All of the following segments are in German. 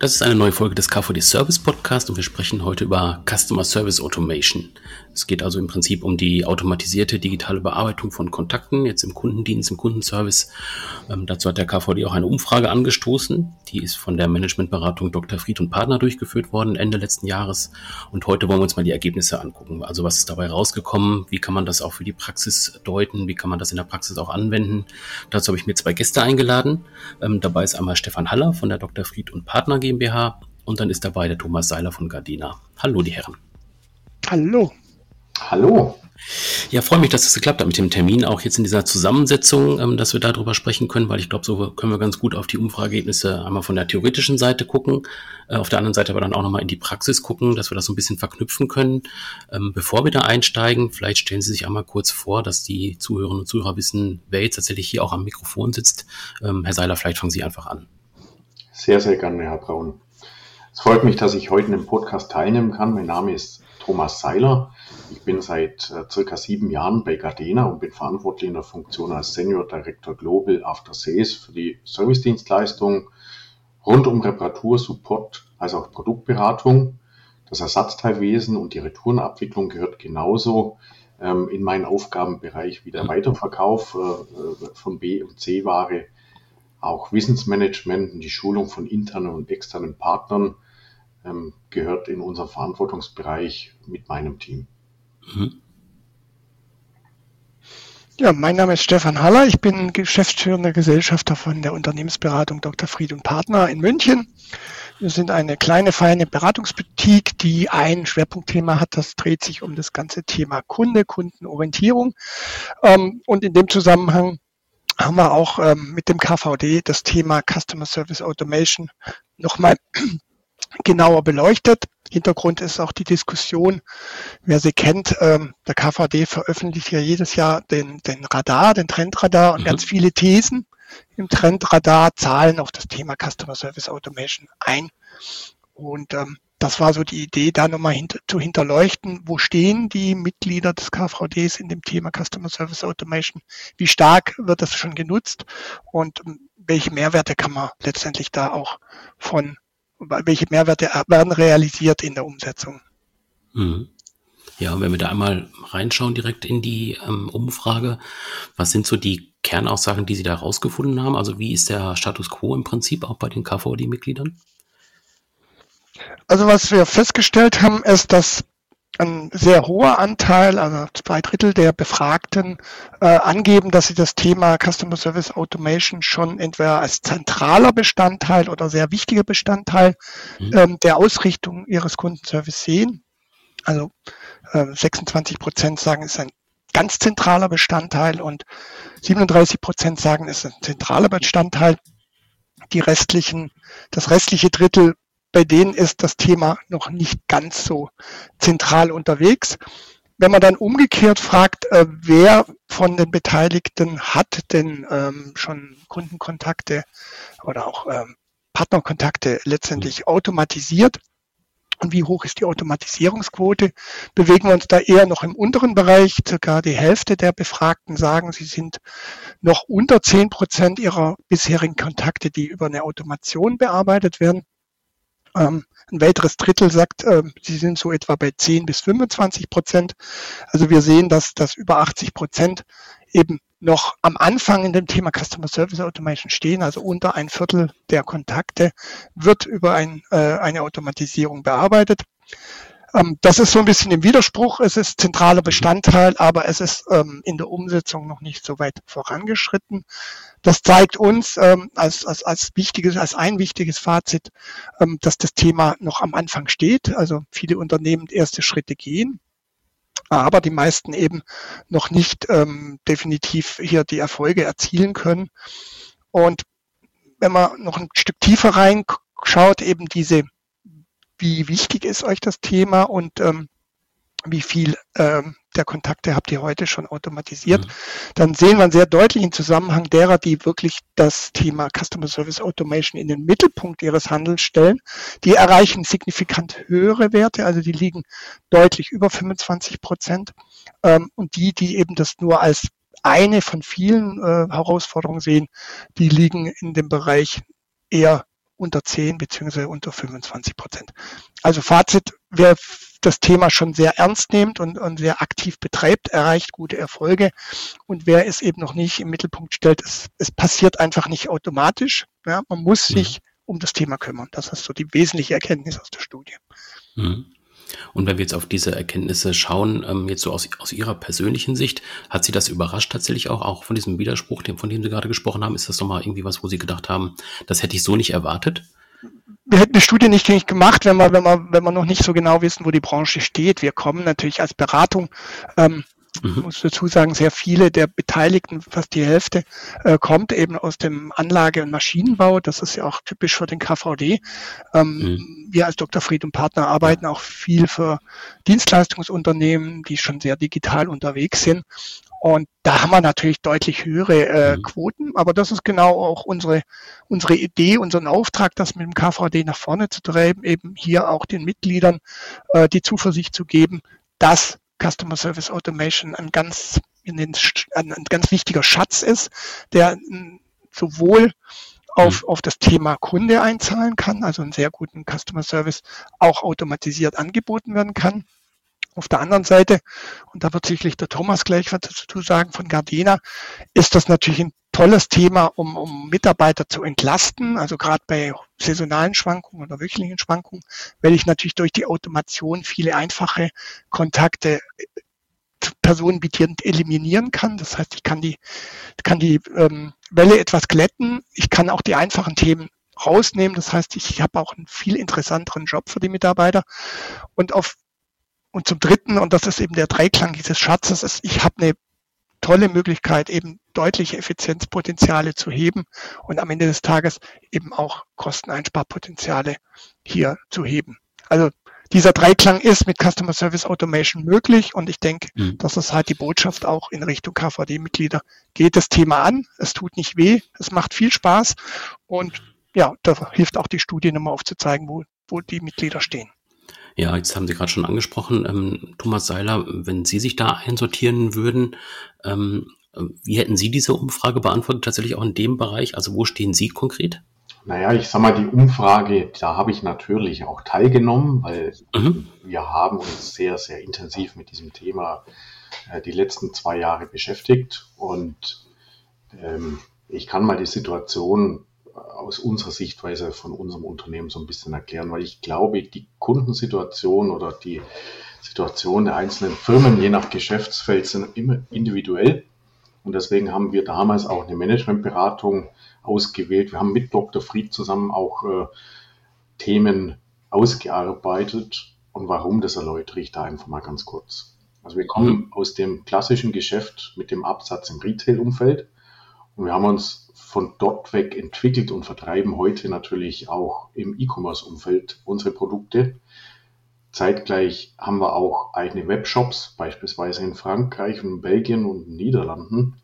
Das ist eine neue Folge des KVD Service Podcast und wir sprechen heute über Customer Service Automation. Es geht also im Prinzip um die automatisierte digitale Bearbeitung von Kontakten, jetzt im Kundendienst, im Kundenservice. Ähm, dazu hat der KVD auch eine Umfrage angestoßen. Die ist von der Managementberatung Dr. Fried und Partner durchgeführt worden Ende letzten Jahres. Und heute wollen wir uns mal die Ergebnisse angucken. Also was ist dabei rausgekommen? Wie kann man das auch für die Praxis deuten? Wie kann man das in der Praxis auch anwenden? Dazu habe ich mir zwei Gäste eingeladen. Ähm, dabei ist einmal Stefan Haller von der Dr. Fried und Partner GmbH und dann ist dabei der Thomas Seiler von Gardena. Hallo, die Herren. Hallo. Hallo. Ja, freue mich, dass es das geklappt hat mit dem Termin, auch jetzt in dieser Zusammensetzung, ähm, dass wir darüber sprechen können, weil ich glaube, so können wir ganz gut auf die Umfrageergebnisse einmal von der theoretischen Seite gucken, äh, auf der anderen Seite aber dann auch nochmal in die Praxis gucken, dass wir das so ein bisschen verknüpfen können. Ähm, bevor wir da einsteigen, vielleicht stellen Sie sich einmal kurz vor, dass die Zuhörerinnen und Zuhörer wissen, wer jetzt tatsächlich hier auch am Mikrofon sitzt. Ähm, Herr Seiler, vielleicht fangen Sie einfach an. Sehr, sehr gerne, Herr Braun. Es freut mich, dass ich heute in dem Podcast teilnehmen kann. Mein Name ist Thomas Seiler. Ich bin seit äh, circa sieben Jahren bei Gardena und bin verantwortlich in der Funktion als Senior Director Global After Sales für die Servicedienstleistung rund um Reparatur, Support, als auch Produktberatung. Das Ersatzteilwesen und die Retourenabwicklung gehört genauso ähm, in meinen Aufgabenbereich wie der Weiterverkauf äh, äh von B- und C-Ware auch Wissensmanagement und die Schulung von internen und externen Partnern ähm, gehört in unseren Verantwortungsbereich mit meinem Team. Ja, mein Name ist Stefan Haller. Ich bin geschäftsführender Gesellschafter von der Unternehmensberatung Dr. Fried und Partner in München. Wir sind eine kleine, feine Beratungsboutique, die ein Schwerpunktthema hat. Das dreht sich um das ganze Thema Kunde, Kundenorientierung. Ähm, und in dem Zusammenhang haben wir auch ähm, mit dem KVD das Thema Customer Service Automation nochmal genauer beleuchtet. Hintergrund ist auch die Diskussion, wer sie kennt, ähm, der KVD veröffentlicht ja jedes Jahr den, den Radar, den Trendradar und mhm. ganz viele Thesen im Trendradar zahlen auf das Thema Customer Service Automation ein. Und ähm, das war so die Idee, da nochmal hinter, zu hinterleuchten, wo stehen die Mitglieder des KVDs in dem Thema Customer Service Automation, wie stark wird das schon genutzt und ähm, welche Mehrwerte kann man letztendlich da auch von, welche Mehrwerte werden realisiert in der Umsetzung. Mhm. Ja, wenn wir da einmal reinschauen direkt in die ähm, Umfrage, was sind so die Kernaussagen, die Sie da herausgefunden haben? Also wie ist der Status quo im Prinzip auch bei den KVD-Mitgliedern? Also was wir festgestellt haben, ist, dass ein sehr hoher Anteil, also zwei Drittel der Befragten, äh, angeben, dass sie das Thema Customer Service Automation schon entweder als zentraler Bestandteil oder sehr wichtiger Bestandteil mhm. ähm, der Ausrichtung ihres Kundenservice sehen. Also äh, 26 Prozent sagen, es ist ein ganz zentraler Bestandteil und 37 Prozent sagen, es ist ein zentraler Bestandteil. Die restlichen, das restliche Drittel bei denen ist das Thema noch nicht ganz so zentral unterwegs. Wenn man dann umgekehrt fragt, äh, wer von den Beteiligten hat denn ähm, schon Kundenkontakte oder auch ähm, Partnerkontakte letztendlich automatisiert, und wie hoch ist die Automatisierungsquote? Bewegen wir uns da eher noch im unteren Bereich. Circa die Hälfte der Befragten sagen, sie sind noch unter zehn Prozent ihrer bisherigen Kontakte, die über eine Automation bearbeitet werden. Ähm, ein weiteres Drittel sagt, äh, sie sind so etwa bei 10 bis 25 Prozent. Also wir sehen, dass, dass über 80 Prozent eben noch am Anfang in dem Thema Customer Service Automation stehen, also unter ein Viertel der Kontakte wird über ein, äh, eine Automatisierung bearbeitet. Ähm, das ist so ein bisschen im Widerspruch. Es ist zentraler Bestandteil, aber es ist ähm, in der Umsetzung noch nicht so weit vorangeschritten. Das zeigt uns ähm, als, als, als wichtiges, als ein wichtiges Fazit, dass das Thema noch am Anfang steht. Also viele Unternehmen erste Schritte gehen aber die meisten eben noch nicht ähm, definitiv hier die Erfolge erzielen können. Und wenn man noch ein Stück tiefer reinschaut, eben diese wie wichtig ist euch das Thema und ähm, wie viel ähm, der Kontakte habt ihr heute schon automatisiert, mhm. dann sehen wir einen sehr deutlichen Zusammenhang derer, die wirklich das Thema Customer Service Automation in den Mittelpunkt ihres Handelns stellen. Die erreichen signifikant höhere Werte, also die liegen deutlich über 25 Prozent. Ähm, und die, die eben das nur als eine von vielen äh, Herausforderungen sehen, die liegen in dem Bereich eher unter 10 beziehungsweise unter 25 Prozent. Also Fazit, wer das Thema schon sehr ernst nimmt und, und sehr aktiv betreibt, erreicht gute Erfolge. Und wer es eben noch nicht im Mittelpunkt stellt, es, es passiert einfach nicht automatisch. Ja, man muss mhm. sich um das Thema kümmern. Das ist so die wesentliche Erkenntnis aus der Studie. Mhm. Und wenn wir jetzt auf diese Erkenntnisse schauen, ähm, jetzt so aus, aus Ihrer persönlichen Sicht, hat Sie das überrascht tatsächlich auch, auch von diesem Widerspruch, von dem Sie gerade gesprochen haben? Ist das nochmal irgendwie was, wo Sie gedacht haben, das hätte ich so nicht erwartet? wir hätten die Studie nicht gemacht, wenn wir, wenn wir, wenn wir noch nicht so genau wissen, wo die Branche steht. Wir kommen natürlich als Beratung ähm, Mhm. muss dazu sagen, sehr viele der Beteiligten, fast die Hälfte, äh, kommt eben aus dem Anlage- und Maschinenbau. Das ist ja auch typisch für den KVD. Ähm, mhm. Wir als Dr. Fried und Partner arbeiten auch viel für Dienstleistungsunternehmen, die schon sehr digital unterwegs sind. Und da haben wir natürlich deutlich höhere äh, mhm. Quoten, aber das ist genau auch unsere, unsere Idee, unseren Auftrag, das mit dem KVD nach vorne zu treiben, eben hier auch den Mitgliedern äh, die Zuversicht zu geben, dass Customer Service Automation ein ganz, ein, ein ganz wichtiger Schatz ist, der sowohl auf, mhm. auf das Thema Kunde einzahlen kann, also einen sehr guten Customer Service auch automatisiert angeboten werden kann. Auf der anderen Seite, und da wird sicherlich der Thomas gleich was dazu sagen von Gardena, ist das natürlich ein tolles Thema, um, um Mitarbeiter zu entlasten, also gerade bei saisonalen Schwankungen oder wöchentlichen Schwankungen, weil ich natürlich durch die Automation viele einfache Kontakte äh, personenbedient eliminieren kann. Das heißt, ich kann die, kann die ähm, Welle etwas glätten. Ich kann auch die einfachen Themen rausnehmen. Das heißt, ich, ich habe auch einen viel interessanteren Job für die Mitarbeiter. Und auf und zum Dritten, und das ist eben der Dreiklang dieses Schatzes, ist, ich habe eine tolle Möglichkeit, eben deutliche Effizienzpotenziale zu heben und am Ende des Tages eben auch Kosteneinsparpotenziale hier zu heben. Also dieser Dreiklang ist mit Customer Service Automation möglich und ich denke, mhm. das ist halt die Botschaft auch in Richtung KVD-Mitglieder. Geht das Thema an, es tut nicht weh, es macht viel Spaß und ja, da hilft auch die Studie nochmal aufzuzeigen, wo, wo die Mitglieder stehen. Ja, jetzt haben Sie gerade schon angesprochen, ähm, Thomas Seiler, wenn Sie sich da einsortieren würden, ähm, wie hätten Sie diese Umfrage beantwortet, tatsächlich auch in dem Bereich? Also wo stehen Sie konkret? Naja, ich sag mal, die Umfrage, da habe ich natürlich auch teilgenommen, weil mhm. wir haben uns sehr, sehr intensiv mit diesem Thema äh, die letzten zwei Jahre beschäftigt und ähm, ich kann mal die Situation aus unserer Sichtweise von unserem Unternehmen so ein bisschen erklären, weil ich glaube, die Kundensituation oder die Situation der einzelnen Firmen, je nach Geschäftsfeld, sind immer individuell. Und deswegen haben wir damals auch eine Managementberatung ausgewählt. Wir haben mit Dr. Fried zusammen auch äh, Themen ausgearbeitet. Und warum, das erläutere ich da einfach mal ganz kurz. Also wir kommen mhm. aus dem klassischen Geschäft mit dem Absatz im Retail-Umfeld und wir haben uns von dort weg entwickelt und vertreiben heute natürlich auch im E-Commerce-Umfeld unsere Produkte. Zeitgleich haben wir auch eigene Webshops, beispielsweise in Frankreich und Belgien und den Niederlanden.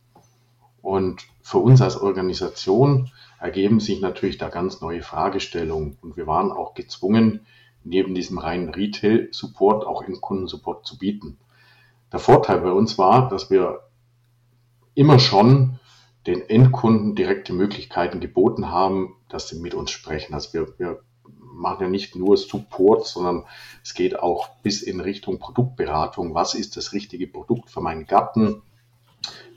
Und für uns als Organisation ergeben sich natürlich da ganz neue Fragestellungen. Und wir waren auch gezwungen, neben diesem reinen Retail-Support auch in Kundensupport zu bieten. Der Vorteil bei uns war, dass wir immer schon den Endkunden direkte Möglichkeiten geboten haben, dass sie mit uns sprechen. Also wir, wir machen ja nicht nur Support, sondern es geht auch bis in Richtung Produktberatung. Was ist das richtige Produkt für meinen Garten?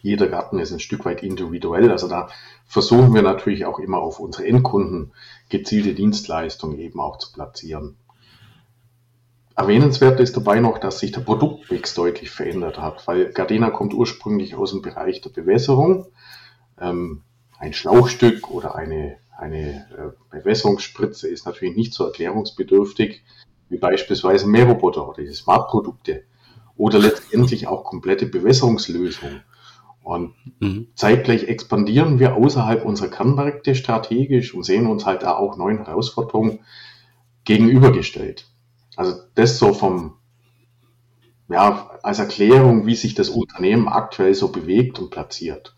Jeder Garten ist ein Stück weit individuell. Also da versuchen wir natürlich auch immer auf unsere Endkunden gezielte Dienstleistungen eben auch zu platzieren. Erwähnenswert ist dabei noch, dass sich der Produktmix deutlich verändert hat, weil Gardena kommt ursprünglich aus dem Bereich der Bewässerung ähm, ein Schlauchstück oder eine, eine äh, Bewässerungsspritze ist natürlich nicht so erklärungsbedürftig wie beispielsweise Mähroboter oder die Smart-Produkte oder letztendlich auch komplette Bewässerungslösungen. Und mhm. zeitgleich expandieren wir außerhalb unserer Kernmärkte strategisch und sehen uns halt da auch neuen Herausforderungen gegenübergestellt. Also das so vom ja, als Erklärung, wie sich das Unternehmen aktuell so bewegt und platziert.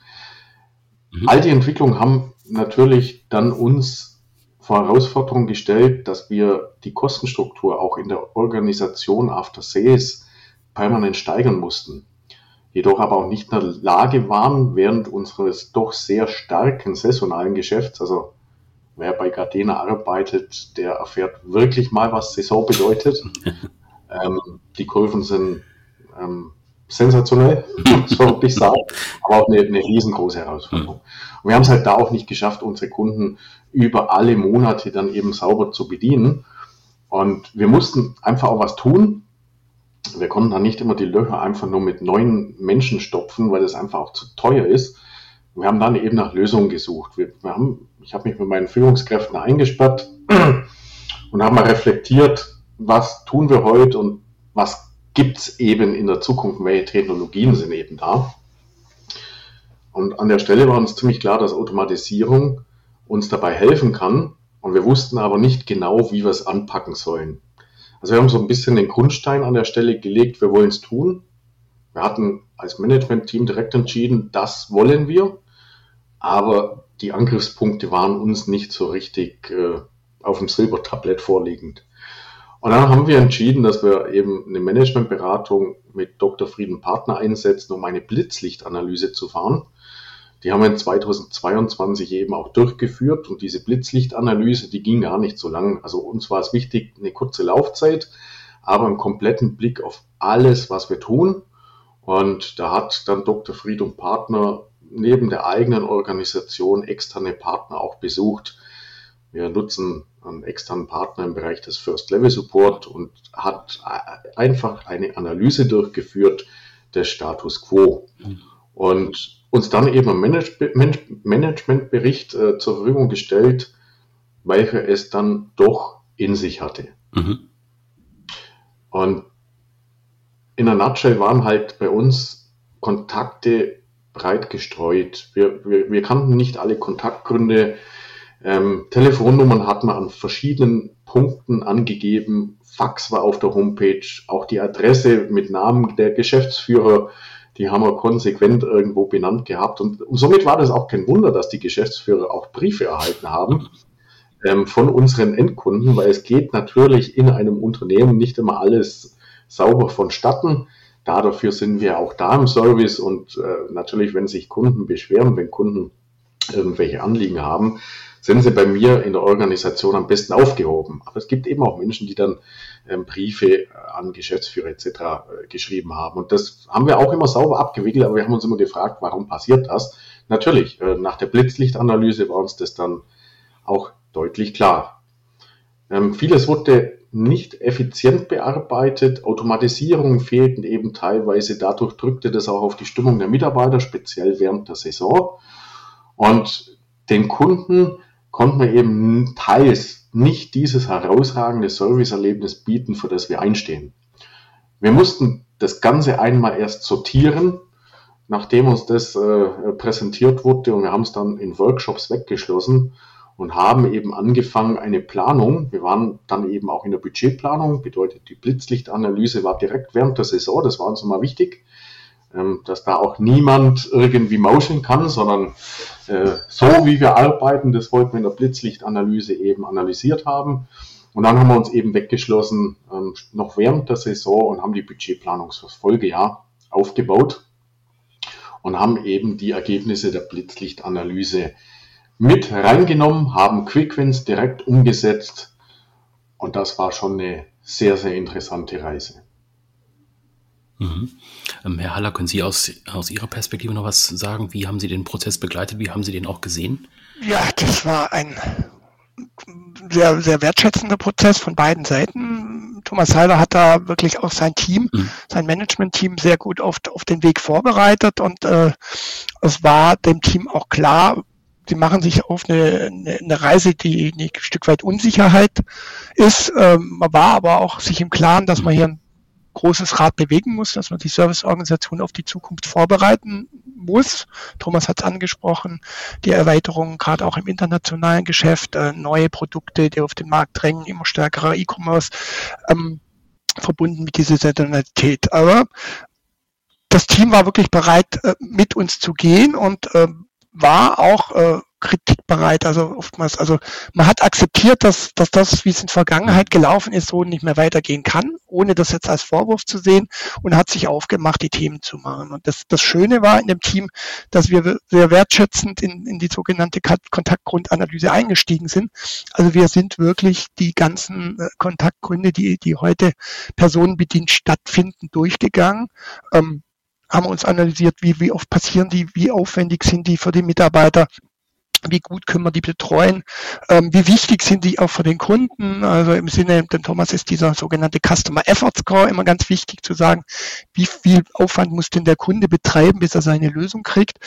Mhm. All die Entwicklungen haben natürlich dann uns vor Herausforderungen gestellt, dass wir die Kostenstruktur auch in der Organisation After Sales permanent steigern mussten. Jedoch aber auch nicht in der Lage waren, während unseres doch sehr starken saisonalen Geschäfts, also wer bei Gardena arbeitet, der erfährt wirklich mal, was Saison bedeutet. ähm, die Kurven sind ähm, sensationell, so würde ich sagen, aber auch eine, eine riesengroße Herausforderung. Und wir haben es halt da auch nicht geschafft, unsere Kunden über alle Monate dann eben sauber zu bedienen. Und wir mussten einfach auch was tun. Wir konnten dann nicht immer die Löcher einfach nur mit neuen Menschen stopfen, weil das einfach auch zu teuer ist. Wir haben dann eben nach Lösungen gesucht. Wir, wir haben, ich habe mich mit meinen Führungskräften eingesperrt und haben mal reflektiert, was tun wir heute und was gibt es eben in der Zukunft, welche Technologien sind eben da. Und an der Stelle war uns ziemlich klar, dass Automatisierung uns dabei helfen kann. Und wir wussten aber nicht genau, wie wir es anpacken sollen. Also wir haben so ein bisschen den Grundstein an der Stelle gelegt, wir wollen es tun. Wir hatten als Management-Team direkt entschieden, das wollen wir. Aber die Angriffspunkte waren uns nicht so richtig äh, auf dem Silbertablett vorliegend. Und dann haben wir entschieden, dass wir eben eine Managementberatung mit Dr. Frieden Partner einsetzen, um eine Blitzlichtanalyse zu fahren. Die haben wir in 2022 eben auch durchgeführt und diese Blitzlichtanalyse, die ging gar nicht so lang. Also uns war es wichtig, eine kurze Laufzeit, aber einen kompletten Blick auf alles, was wir tun. Und da hat dann Dr. Fried und Partner neben der eigenen Organisation externe Partner auch besucht. Wir nutzen einen externen Partner im Bereich des First Level Support und hat einfach eine Analyse durchgeführt des Status quo und uns dann eben einen Managementbericht äh, zur Verfügung gestellt, welcher es dann doch in sich hatte. Mhm. Und in der Nutshell waren halt bei uns Kontakte breit gestreut. Wir, wir, wir kannten nicht alle Kontaktgründe ähm, Telefonnummern hat man an verschiedenen Punkten angegeben. Fax war auf der Homepage, auch die Adresse mit Namen der Geschäftsführer, die haben wir konsequent irgendwo benannt gehabt. Und, und somit war das auch kein Wunder, dass die Geschäftsführer auch Briefe erhalten haben ähm, von unseren Endkunden, weil es geht natürlich in einem Unternehmen nicht immer alles sauber vonstatten. Dafür sind wir auch da im Service und äh, natürlich, wenn sich Kunden beschweren, wenn Kunden irgendwelche Anliegen haben, sind sie bei mir in der Organisation am besten aufgehoben. Aber es gibt eben auch Menschen, die dann ähm, Briefe an Geschäftsführer etc. Äh, geschrieben haben. Und das haben wir auch immer sauber abgewickelt, aber wir haben uns immer gefragt, warum passiert das? Natürlich, äh, nach der Blitzlichtanalyse war uns das dann auch deutlich klar. Ähm, vieles wurde nicht effizient bearbeitet, Automatisierungen fehlten eben teilweise, dadurch drückte das auch auf die Stimmung der Mitarbeiter, speziell während der Saison. Und den Kunden konnten wir eben teils nicht dieses herausragende Serviceerlebnis bieten, für das wir einstehen. Wir mussten das Ganze einmal erst sortieren, nachdem uns das äh, präsentiert wurde und wir haben es dann in Workshops weggeschlossen und haben eben angefangen eine Planung. Wir waren dann eben auch in der Budgetplanung, bedeutet die Blitzlichtanalyse war direkt während der Saison, das war uns immer wichtig. Ähm, dass da auch niemand irgendwie mauschen kann, sondern äh, so wie wir arbeiten, das wollten wir in der Blitzlichtanalyse eben analysiert haben. Und dann haben wir uns eben weggeschlossen, ähm, noch während der Saison und haben die Budgetplanung fürs Folgejahr aufgebaut und haben eben die Ergebnisse der Blitzlichtanalyse mit reingenommen, haben Quickwins direkt umgesetzt und das war schon eine sehr, sehr interessante Reise. Mhm. Ähm, Herr Haller, können Sie aus, aus Ihrer Perspektive noch was sagen? Wie haben Sie den Prozess begleitet? Wie haben Sie den auch gesehen? Ja, das war ein sehr, sehr wertschätzender Prozess von beiden Seiten. Thomas Heiler hat da wirklich auch sein Team, mhm. sein Management-Team sehr gut auf, auf den Weg vorbereitet und äh, es war dem Team auch klar, sie machen sich auf eine, eine, Reise, die, die ein Stück weit Unsicherheit ist. Ähm, man war aber auch sich im Klaren, dass man hier ein großes Rad bewegen muss, dass man die Serviceorganisation auf die Zukunft vorbereiten muss. Thomas hat es angesprochen, die Erweiterung gerade auch im internationalen Geschäft, äh, neue Produkte, die auf den Markt drängen, immer stärkerer E-Commerce. Ähm, verbunden mit dieser Saisonalität. Aber das Team war wirklich bereit, äh, mit uns zu gehen und äh, war auch kritikbereit. Also oftmals, also man hat akzeptiert, dass, dass das, wie es in Vergangenheit gelaufen ist, so nicht mehr weitergehen kann, ohne das jetzt als Vorwurf zu sehen und hat sich aufgemacht, die Themen zu machen. Und das, das Schöne war in dem Team, dass wir sehr wertschätzend in, in die sogenannte Kontaktgrundanalyse eingestiegen sind. Also wir sind wirklich die ganzen äh, Kontaktgründe, die, die heute personenbedient stattfinden, durchgegangen. Ähm, haben uns analysiert, wie, wie oft passieren die, wie aufwendig sind die für die Mitarbeiter, wie gut können wir die betreuen, ähm, wie wichtig sind die auch für den Kunden. Also im Sinne, dem Thomas ist dieser sogenannte Customer Effort Score immer ganz wichtig zu sagen, wie viel Aufwand muss denn der Kunde betreiben, bis er seine Lösung kriegt.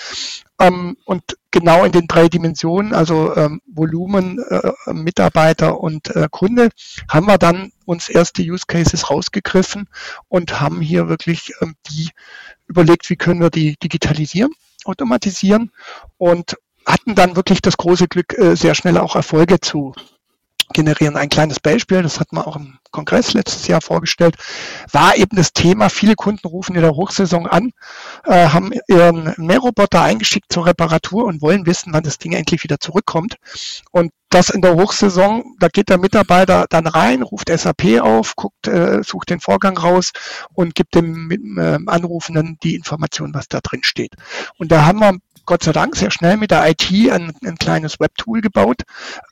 Ähm, und genau in den drei Dimensionen, also ähm, Volumen, äh, Mitarbeiter und äh, Kunde, haben wir dann uns erste Use Cases rausgegriffen und haben hier wirklich ähm, die überlegt, wie können wir die digitalisieren automatisieren und hatten dann wirklich das große Glück, äh, sehr schnell auch Erfolge zu generieren. Ein kleines Beispiel, das hat man auch im Kongress letztes Jahr vorgestellt, war eben das Thema, viele Kunden rufen in der Hochsaison an, äh, haben ihren Mähroboter eingeschickt zur Reparatur und wollen wissen, wann das Ding endlich wieder zurückkommt. Und das in der Hochsaison, da geht der Mitarbeiter dann rein, ruft SAP auf, guckt, äh, sucht den Vorgang raus und gibt dem äh, Anrufenden die Information, was da drin steht. Und da haben wir Gott sei Dank sehr schnell mit der IT ein, ein kleines Webtool gebaut,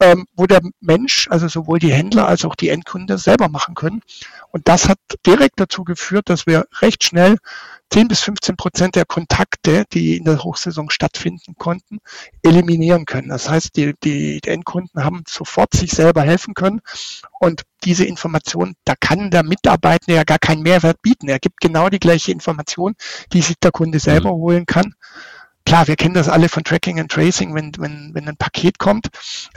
ähm, wo der Mensch, also sowohl die Händler als auch die Endkunde selber machen können. Und das hat direkt dazu geführt, dass wir recht schnell 10 bis 15 Prozent der Kontakte, die in der Hochsaison stattfinden konnten, eliminieren können. Das heißt, die, die, Endkunden haben sofort sich selber helfen können. Und diese Information, da kann der Mitarbeiter ja gar keinen Mehrwert bieten. Er gibt genau die gleiche Information, die sich der Kunde selber mhm. holen kann klar, wir kennen das alle von Tracking and Tracing, wenn, wenn, wenn ein Paket kommt.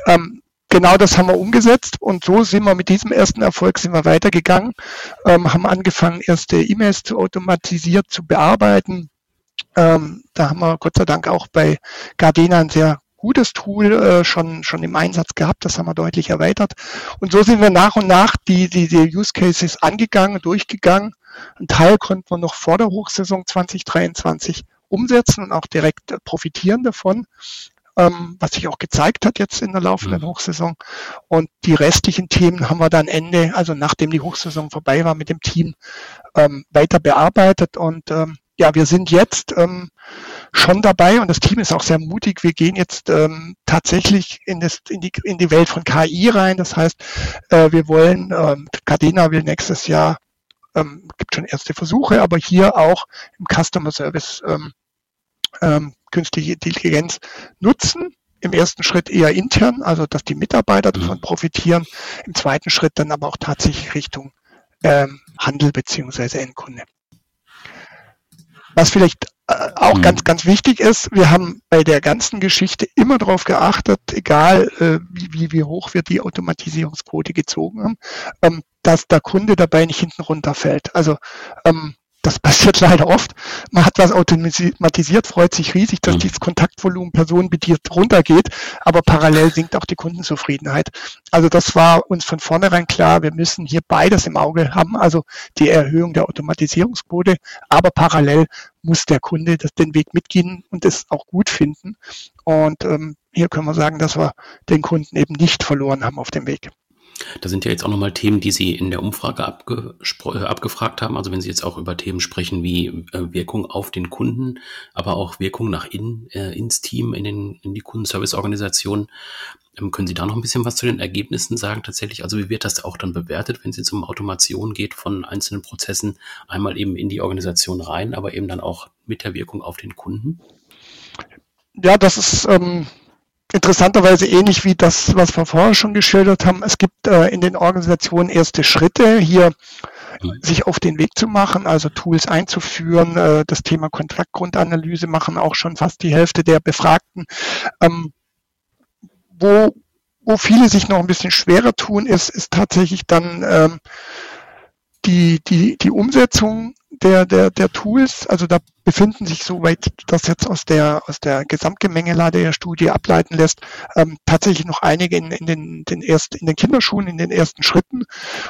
Ähm, genau das haben wir umgesetzt und so sind wir mit diesem ersten Erfolg sind wir weitergegangen, ähm, haben angefangen, erste E-Mails zu automatisiert zu bearbeiten. Ähm, da haben wir Gott sei Dank auch bei Gardena ein sehr gutes Tool äh, schon, schon im Einsatz gehabt. Das haben wir deutlich erweitert. Und so sind wir nach und nach die, die, die Use Cases angegangen, durchgegangen. Ein Teil konnten wir noch vor der Hochsaison 2023 umsetzen und auch direkt äh, profitieren davon, ähm, was sich auch gezeigt hat jetzt in der laufenden mhm. Hochsaison. Und die restlichen Themen haben wir dann Ende, also nachdem die Hochsaison vorbei war, mit dem Team ähm, weiter bearbeitet. Und ähm, ja, wir sind jetzt ähm, schon dabei und das Team ist auch sehr mutig. Wir gehen jetzt ähm, tatsächlich in, das, in, die, in die Welt von KI rein. Das heißt, äh, wir wollen, ähm, Cadena will nächstes Jahr ähm, gibt schon erste Versuche, aber hier auch im Customer Service ähm, ähm, künstliche Intelligenz nutzen. Im ersten Schritt eher intern, also dass die Mitarbeiter mhm. davon profitieren. Im zweiten Schritt dann aber auch tatsächlich Richtung ähm, Handel beziehungsweise Endkunde. Was vielleicht äh, auch mhm. ganz, ganz wichtig ist, wir haben bei der ganzen Geschichte immer darauf geachtet, egal äh, wie, wie, wie hoch wir die Automatisierungsquote gezogen haben, ähm, dass der Kunde dabei nicht hinten runterfällt. Also ähm, das passiert leider oft. Man hat was automatisiert, freut sich riesig, dass mhm. dieses Kontaktvolumen personenbedient runtergeht, aber parallel sinkt auch die Kundenzufriedenheit. Also das war uns von vornherein klar, wir müssen hier beides im Auge haben, also die Erhöhung der Automatisierungsquote, aber parallel muss der Kunde das, den Weg mitgehen und es auch gut finden. Und ähm, hier können wir sagen, dass wir den Kunden eben nicht verloren haben auf dem Weg. Da sind ja jetzt auch nochmal Themen, die Sie in der Umfrage äh, abgefragt haben. Also wenn Sie jetzt auch über Themen sprechen wie äh, Wirkung auf den Kunden, aber auch Wirkung nach innen, äh, ins Team, in, den, in die Kundenserviceorganisation, ähm, können Sie da noch ein bisschen was zu den Ergebnissen sagen tatsächlich? Also wie wird das auch dann bewertet, wenn es jetzt um Automation geht von einzelnen Prozessen, einmal eben in die Organisation rein, aber eben dann auch mit der Wirkung auf den Kunden? Ja, das ist ähm, interessanterweise ähnlich wie das, was wir vorher schon geschildert haben. Es gibt äh, in den Organisationen erste Schritte, hier sich auf den Weg zu machen, also Tools einzuführen. Äh, das Thema Kontraktgrundanalyse machen auch schon fast die Hälfte der Befragten. Ähm, wo, wo viele sich noch ein bisschen schwerer tun, ist, ist tatsächlich dann ähm, die, die, die Umsetzung der, der, der Tools, also da befinden sich, soweit das jetzt aus der, aus der Gesamtgemengelade der Studie ableiten lässt, ähm, tatsächlich noch einige in, in, den, den ersten, in den Kinderschuhen, in den ersten Schritten.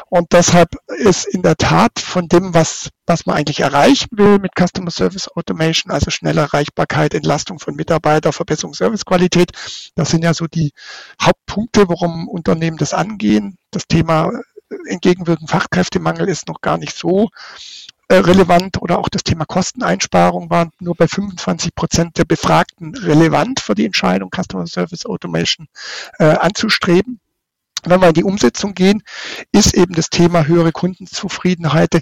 Und deshalb ist in der Tat von dem, was, was man eigentlich erreichen will mit Customer Service Automation, also schnelle Erreichbarkeit, Entlastung von Mitarbeiter, Verbesserung Servicequalität, das sind ja so die Hauptpunkte, worum Unternehmen das angehen. Das Thema entgegenwirken Fachkräftemangel ist noch gar nicht so äh, relevant oder auch das Thema Kosteneinsparung war nur bei 25 Prozent der Befragten relevant für die Entscheidung, Customer Service Automation äh, anzustreben. Wenn wir in die Umsetzung gehen, ist eben das Thema höhere Kundenzufriedenheit,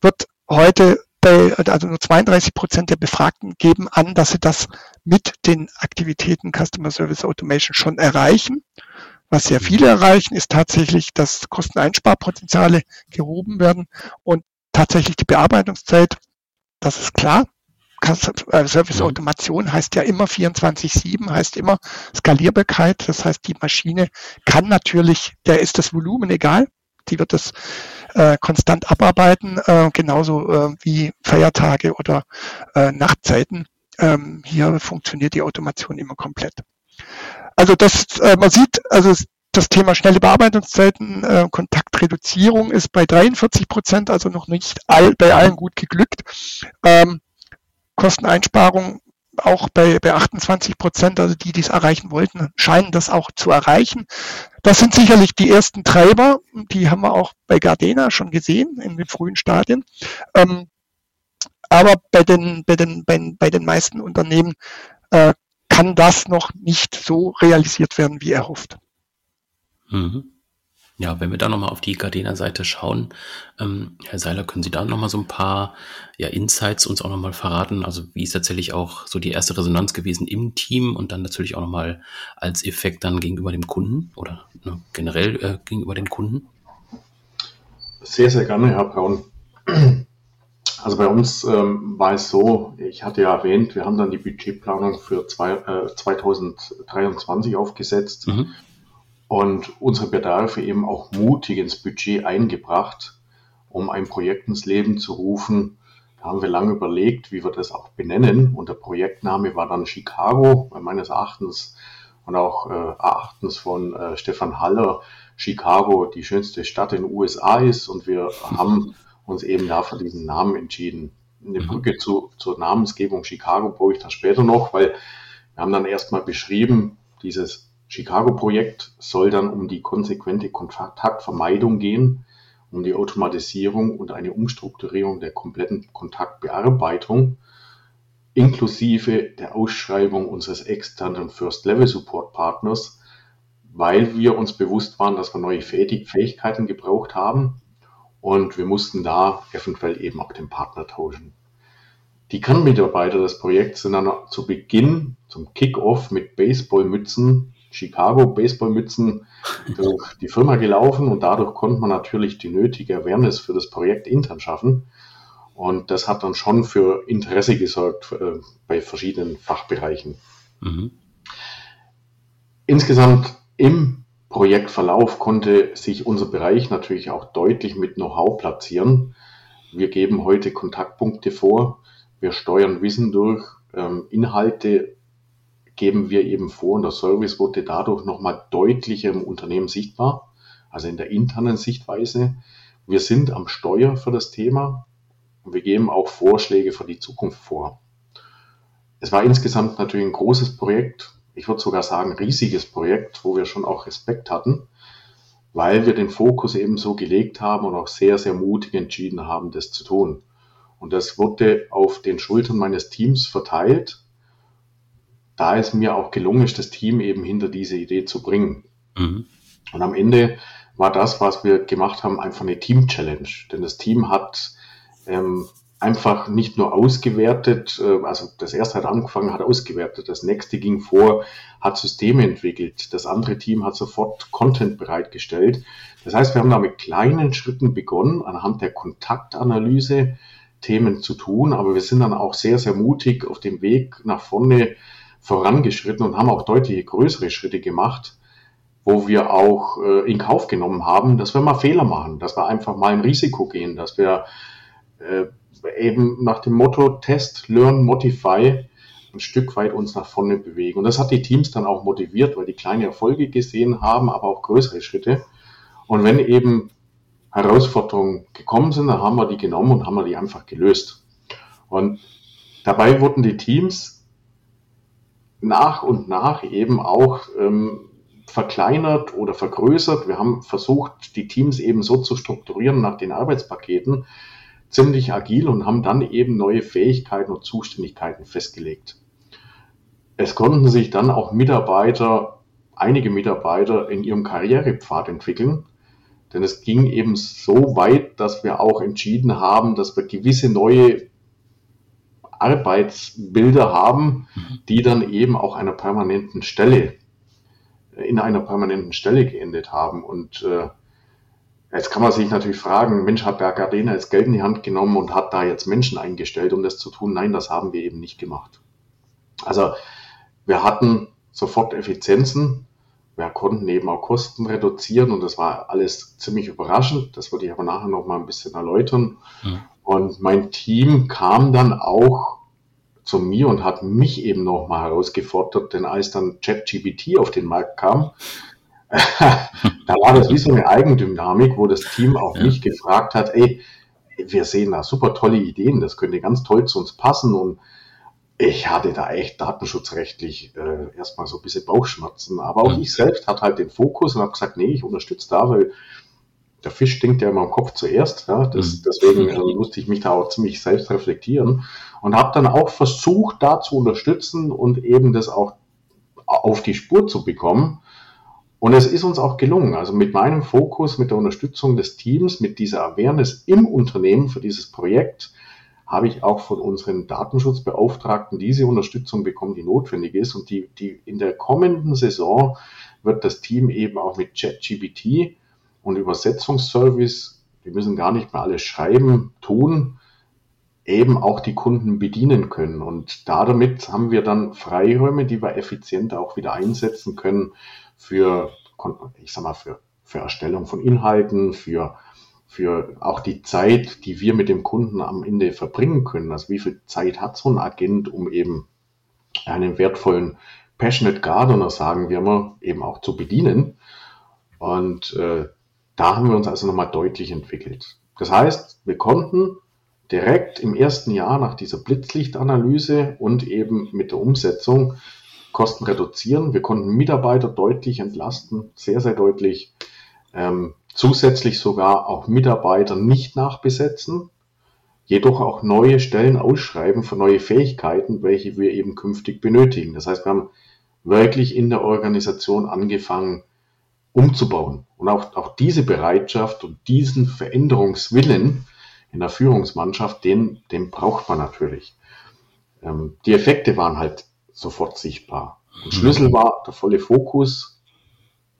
wird heute bei, also nur 32 Prozent der Befragten geben an, dass sie das mit den Aktivitäten Customer Service Automation schon erreichen. Was sehr viele erreichen, ist tatsächlich, dass Kosteneinsparpotenziale gehoben werden und tatsächlich die Bearbeitungszeit, das ist klar. Äh, Service Automation heißt ja immer 24-7, heißt immer Skalierbarkeit. Das heißt, die Maschine kann natürlich, der ist das Volumen egal, die wird das äh, konstant abarbeiten, äh, genauso äh, wie Feiertage oder äh, Nachtzeiten. Ähm, hier funktioniert die Automation immer komplett. Also das, äh, man sieht, also das Thema schnelle Bearbeitungszeiten, äh, Kontaktreduzierung ist bei 43 Prozent, also noch nicht all, bei allen gut geglückt. Ähm, Kosteneinsparung auch bei, bei 28 Prozent, also die, die es erreichen wollten, scheinen das auch zu erreichen. Das sind sicherlich die ersten Treiber, die haben wir auch bei Gardena schon gesehen in den frühen Stadien. Ähm, aber bei den, bei den, bei, bei den meisten Unternehmen äh, kann das noch nicht so realisiert werden, wie erhofft. Mhm. Ja, wenn wir da nochmal auf die Gardena-Seite schauen, ähm, Herr Seiler, können Sie da nochmal so ein paar ja, Insights uns auch nochmal verraten? Also wie ist tatsächlich auch so die erste Resonanz gewesen im Team und dann natürlich auch nochmal als Effekt dann gegenüber dem Kunden oder ne, generell äh, gegenüber den Kunden? Sehr, sehr gerne, Herr Braun. Also bei uns ähm, war es so, ich hatte ja erwähnt, wir haben dann die Budgetplanung für zwei, äh, 2023 aufgesetzt mhm. und unsere Bedarfe eben auch mutig ins Budget eingebracht, um ein Projekt ins Leben zu rufen. Da haben wir lange überlegt, wie wir das auch benennen und der Projektname war dann Chicago, weil meines Erachtens und auch äh, Erachtens von äh, Stefan Haller Chicago die schönste Stadt in den USA ist und wir haben uns eben da für diesen Namen entschieden. Eine mhm. Brücke zu, zur Namensgebung Chicago brauche ich da später noch, weil wir haben dann erstmal beschrieben, dieses Chicago-Projekt soll dann um die konsequente Kontaktvermeidung gehen, um die Automatisierung und eine Umstrukturierung der kompletten Kontaktbearbeitung inklusive der Ausschreibung unseres externen First-Level-Support-Partners, weil wir uns bewusst waren, dass wir neue Fähigkeiten gebraucht haben und wir mussten da eventuell eben auch den Partner tauschen. Die Kernmitarbeiter des Projekts sind dann zu Beginn zum Kickoff mit Baseballmützen, Chicago Baseballmützen durch die Firma gelaufen und dadurch konnte man natürlich die nötige Awareness für das Projekt intern schaffen. Und das hat dann schon für Interesse gesorgt äh, bei verschiedenen Fachbereichen. Mhm. Insgesamt im Projektverlauf konnte sich unser Bereich natürlich auch deutlich mit Know-how platzieren. Wir geben heute Kontaktpunkte vor, wir steuern Wissen durch, ähm, Inhalte geben wir eben vor und der Service wurde dadurch nochmal deutlicher im Unternehmen sichtbar, also in der internen Sichtweise. Wir sind am Steuer für das Thema und wir geben auch Vorschläge für die Zukunft vor. Es war insgesamt natürlich ein großes Projekt, ich würde sogar sagen, riesiges Projekt, wo wir schon auch Respekt hatten, weil wir den Fokus eben so gelegt haben und auch sehr, sehr mutig entschieden haben, das zu tun. Und das wurde auf den Schultern meines Teams verteilt, da es mir auch gelungen ist, das Team eben hinter diese Idee zu bringen. Mhm. Und am Ende war das, was wir gemacht haben, einfach eine Team-Challenge. Denn das Team hat ähm, einfach nicht nur ausgewertet, äh, also das erste hat angefangen, hat ausgewertet, das nächste ging vor, hat Systeme entwickelt, das andere Team hat sofort Content bereitgestellt. Das heißt, wir haben da mit kleinen Schritten begonnen, anhand der Kontaktanalyse Themen zu tun, aber wir sind dann auch sehr, sehr mutig auf dem Weg nach vorne vorangeschritten und haben auch deutliche größere Schritte gemacht, wo wir auch äh, in Kauf genommen haben, dass wir mal Fehler machen, dass wir einfach mal ein Risiko gehen, dass wir äh, eben nach dem Motto Test, Learn, Modify ein Stück weit uns nach vorne bewegen. Und das hat die Teams dann auch motiviert, weil die kleine Erfolge gesehen haben, aber auch größere Schritte. Und wenn eben Herausforderungen gekommen sind, dann haben wir die genommen und haben wir die einfach gelöst. Und dabei wurden die Teams nach und nach eben auch ähm, verkleinert oder vergrößert. Wir haben versucht, die Teams eben so zu strukturieren nach den Arbeitspaketen, ziemlich agil und haben dann eben neue Fähigkeiten und Zuständigkeiten festgelegt. Es konnten sich dann auch Mitarbeiter, einige Mitarbeiter in ihrem Karrierepfad entwickeln. Denn es ging eben so weit, dass wir auch entschieden haben, dass wir gewisse neue Arbeitsbilder haben, mhm. die dann eben auch einer permanenten Stelle, in einer permanenten Stelle geendet haben. Und äh, jetzt kann man sich natürlich fragen, Mensch, hat der Gardena jetzt Geld in die Hand genommen und hat da jetzt Menschen eingestellt, um das zu tun? Nein, das haben wir eben nicht gemacht. Also wir hatten sofort Effizienzen, wir konnten eben auch Kosten reduzieren und das war alles ziemlich überraschend. Das würde ich aber nachher noch mal ein bisschen erläutern. Mhm. Und mein Team kam dann auch zu mir und hat mich eben noch mal herausgefordert, denn als dann ChatGPT auf den Markt kam, da war das wie so eine Eigendynamik, wo das Team auch ja. mich gefragt hat, ey, wir sehen da super tolle Ideen, das könnte ganz toll zu uns passen und ich hatte da echt datenschutzrechtlich äh, erstmal so ein bisschen Bauchschmerzen. Aber auch ich selbst hatte halt den Fokus und habe gesagt, nee, ich unterstütze da, weil der Fisch stinkt ja immer im Kopf zuerst. Ja? Das, mhm. Deswegen äh, musste ich mich da auch ziemlich selbst reflektieren und habe dann auch versucht, da zu unterstützen und eben das auch auf die Spur zu bekommen. Und es ist uns auch gelungen. Also mit meinem Fokus, mit der Unterstützung des Teams, mit dieser Awareness im Unternehmen für dieses Projekt, habe ich auch von unseren Datenschutzbeauftragten diese Unterstützung bekommen, die notwendig ist. Und die, die in der kommenden Saison wird das Team eben auch mit ChatGPT und Übersetzungsservice, wir müssen gar nicht mehr alles schreiben, tun, eben auch die Kunden bedienen können. Und damit haben wir dann Freiräume, die wir effizient auch wieder einsetzen können für, ich sag mal, für, für Erstellung von Inhalten, für für auch die Zeit, die wir mit dem Kunden am Ende verbringen können. Also wie viel Zeit hat so ein Agent, um eben einen wertvollen Passionate Gardener, sagen wir mal, eben auch zu bedienen. Und äh, da haben wir uns also nochmal deutlich entwickelt. Das heißt, wir konnten direkt im ersten Jahr nach dieser Blitzlichtanalyse und eben mit der Umsetzung Kosten reduzieren. Wir konnten Mitarbeiter deutlich entlasten, sehr, sehr deutlich. Ähm, zusätzlich sogar auch Mitarbeiter nicht nachbesetzen, jedoch auch neue Stellen ausschreiben für neue Fähigkeiten, welche wir eben künftig benötigen. Das heißt, wir haben wirklich in der Organisation angefangen umzubauen. Und auch, auch diese Bereitschaft und diesen Veränderungswillen in der Führungsmannschaft, den, den braucht man natürlich. Ähm, die Effekte waren halt sofort sichtbar. Und Schlüssel war der volle Fokus,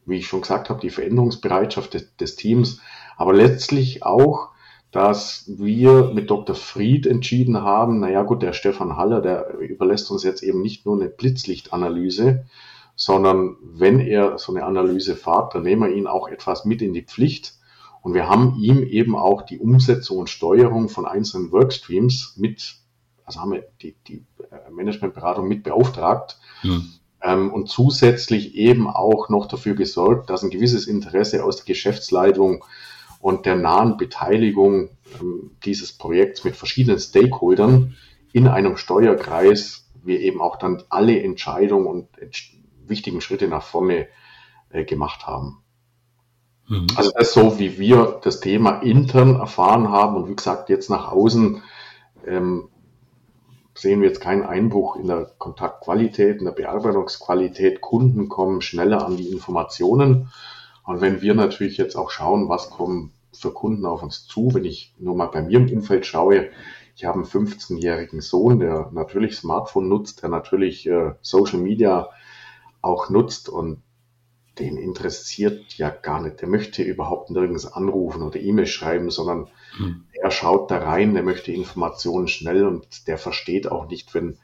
wie ich schon gesagt habe, die Veränderungsbereitschaft des, des Teams, aber letztlich auch, dass wir mit Dr. Fried entschieden haben, naja gut, der Stefan Haller, der überlässt uns jetzt eben nicht nur eine Blitzlichtanalyse, sondern wenn er so eine Analyse fahrt, dann nehmen wir ihn auch etwas mit in die Pflicht. Und wir haben ihm eben auch die Umsetzung und Steuerung von einzelnen Workstreams mit, also haben wir die, die Managementberatung mit beauftragt. Mhm ähm, und zusätzlich eben auch noch dafür gesorgt, dass ein gewisses Interesse aus der Geschäftsleitung und der nahen Beteiligung ähm, dieses Projekts mit verschiedenen Stakeholdern in einem Steuerkreis wir eben auch dann alle Entscheidungen und wichtigen Schritte nach vorne äh, gemacht haben. Mhm. Also das ist so, wie wir das Thema intern erfahren haben und wie gesagt jetzt nach außen ähm, sehen wir jetzt keinen Einbruch in der Kontaktqualität, in der Bearbeitungsqualität. Kunden kommen schneller an die Informationen. Und wenn wir natürlich jetzt auch schauen, was kommen für Kunden auf uns zu, wenn ich nur mal bei mir im Umfeld schaue, ich habe einen 15-jährigen Sohn, der natürlich Smartphone nutzt, der natürlich äh, Social Media auch nutzt und den interessiert ja gar nicht. Der möchte überhaupt nirgends anrufen oder E-Mail schreiben, sondern hm. er schaut da rein, der möchte Informationen schnell und der versteht auch nicht, wenn,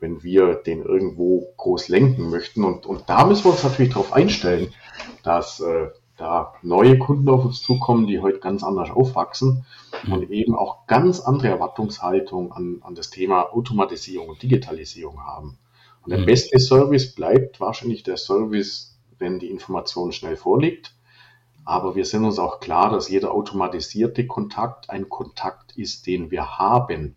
wenn wir den irgendwo groß lenken möchten. Und, und da müssen wir uns natürlich darauf einstellen, dass äh, da neue Kunden auf uns zukommen, die heute ganz anders aufwachsen. mhm. und eben auch ganz andere Erwartungshaltung an, an das Thema Automatisierung und Digitalisierung haben. Und der mhm. beste Service bleibt wahrscheinlich der Service, wenn die Information schnell vorliegt. Aber wir sind uns auch klar, dass jeder automatisierte Kontakt ein Kontakt ist, den wir haben,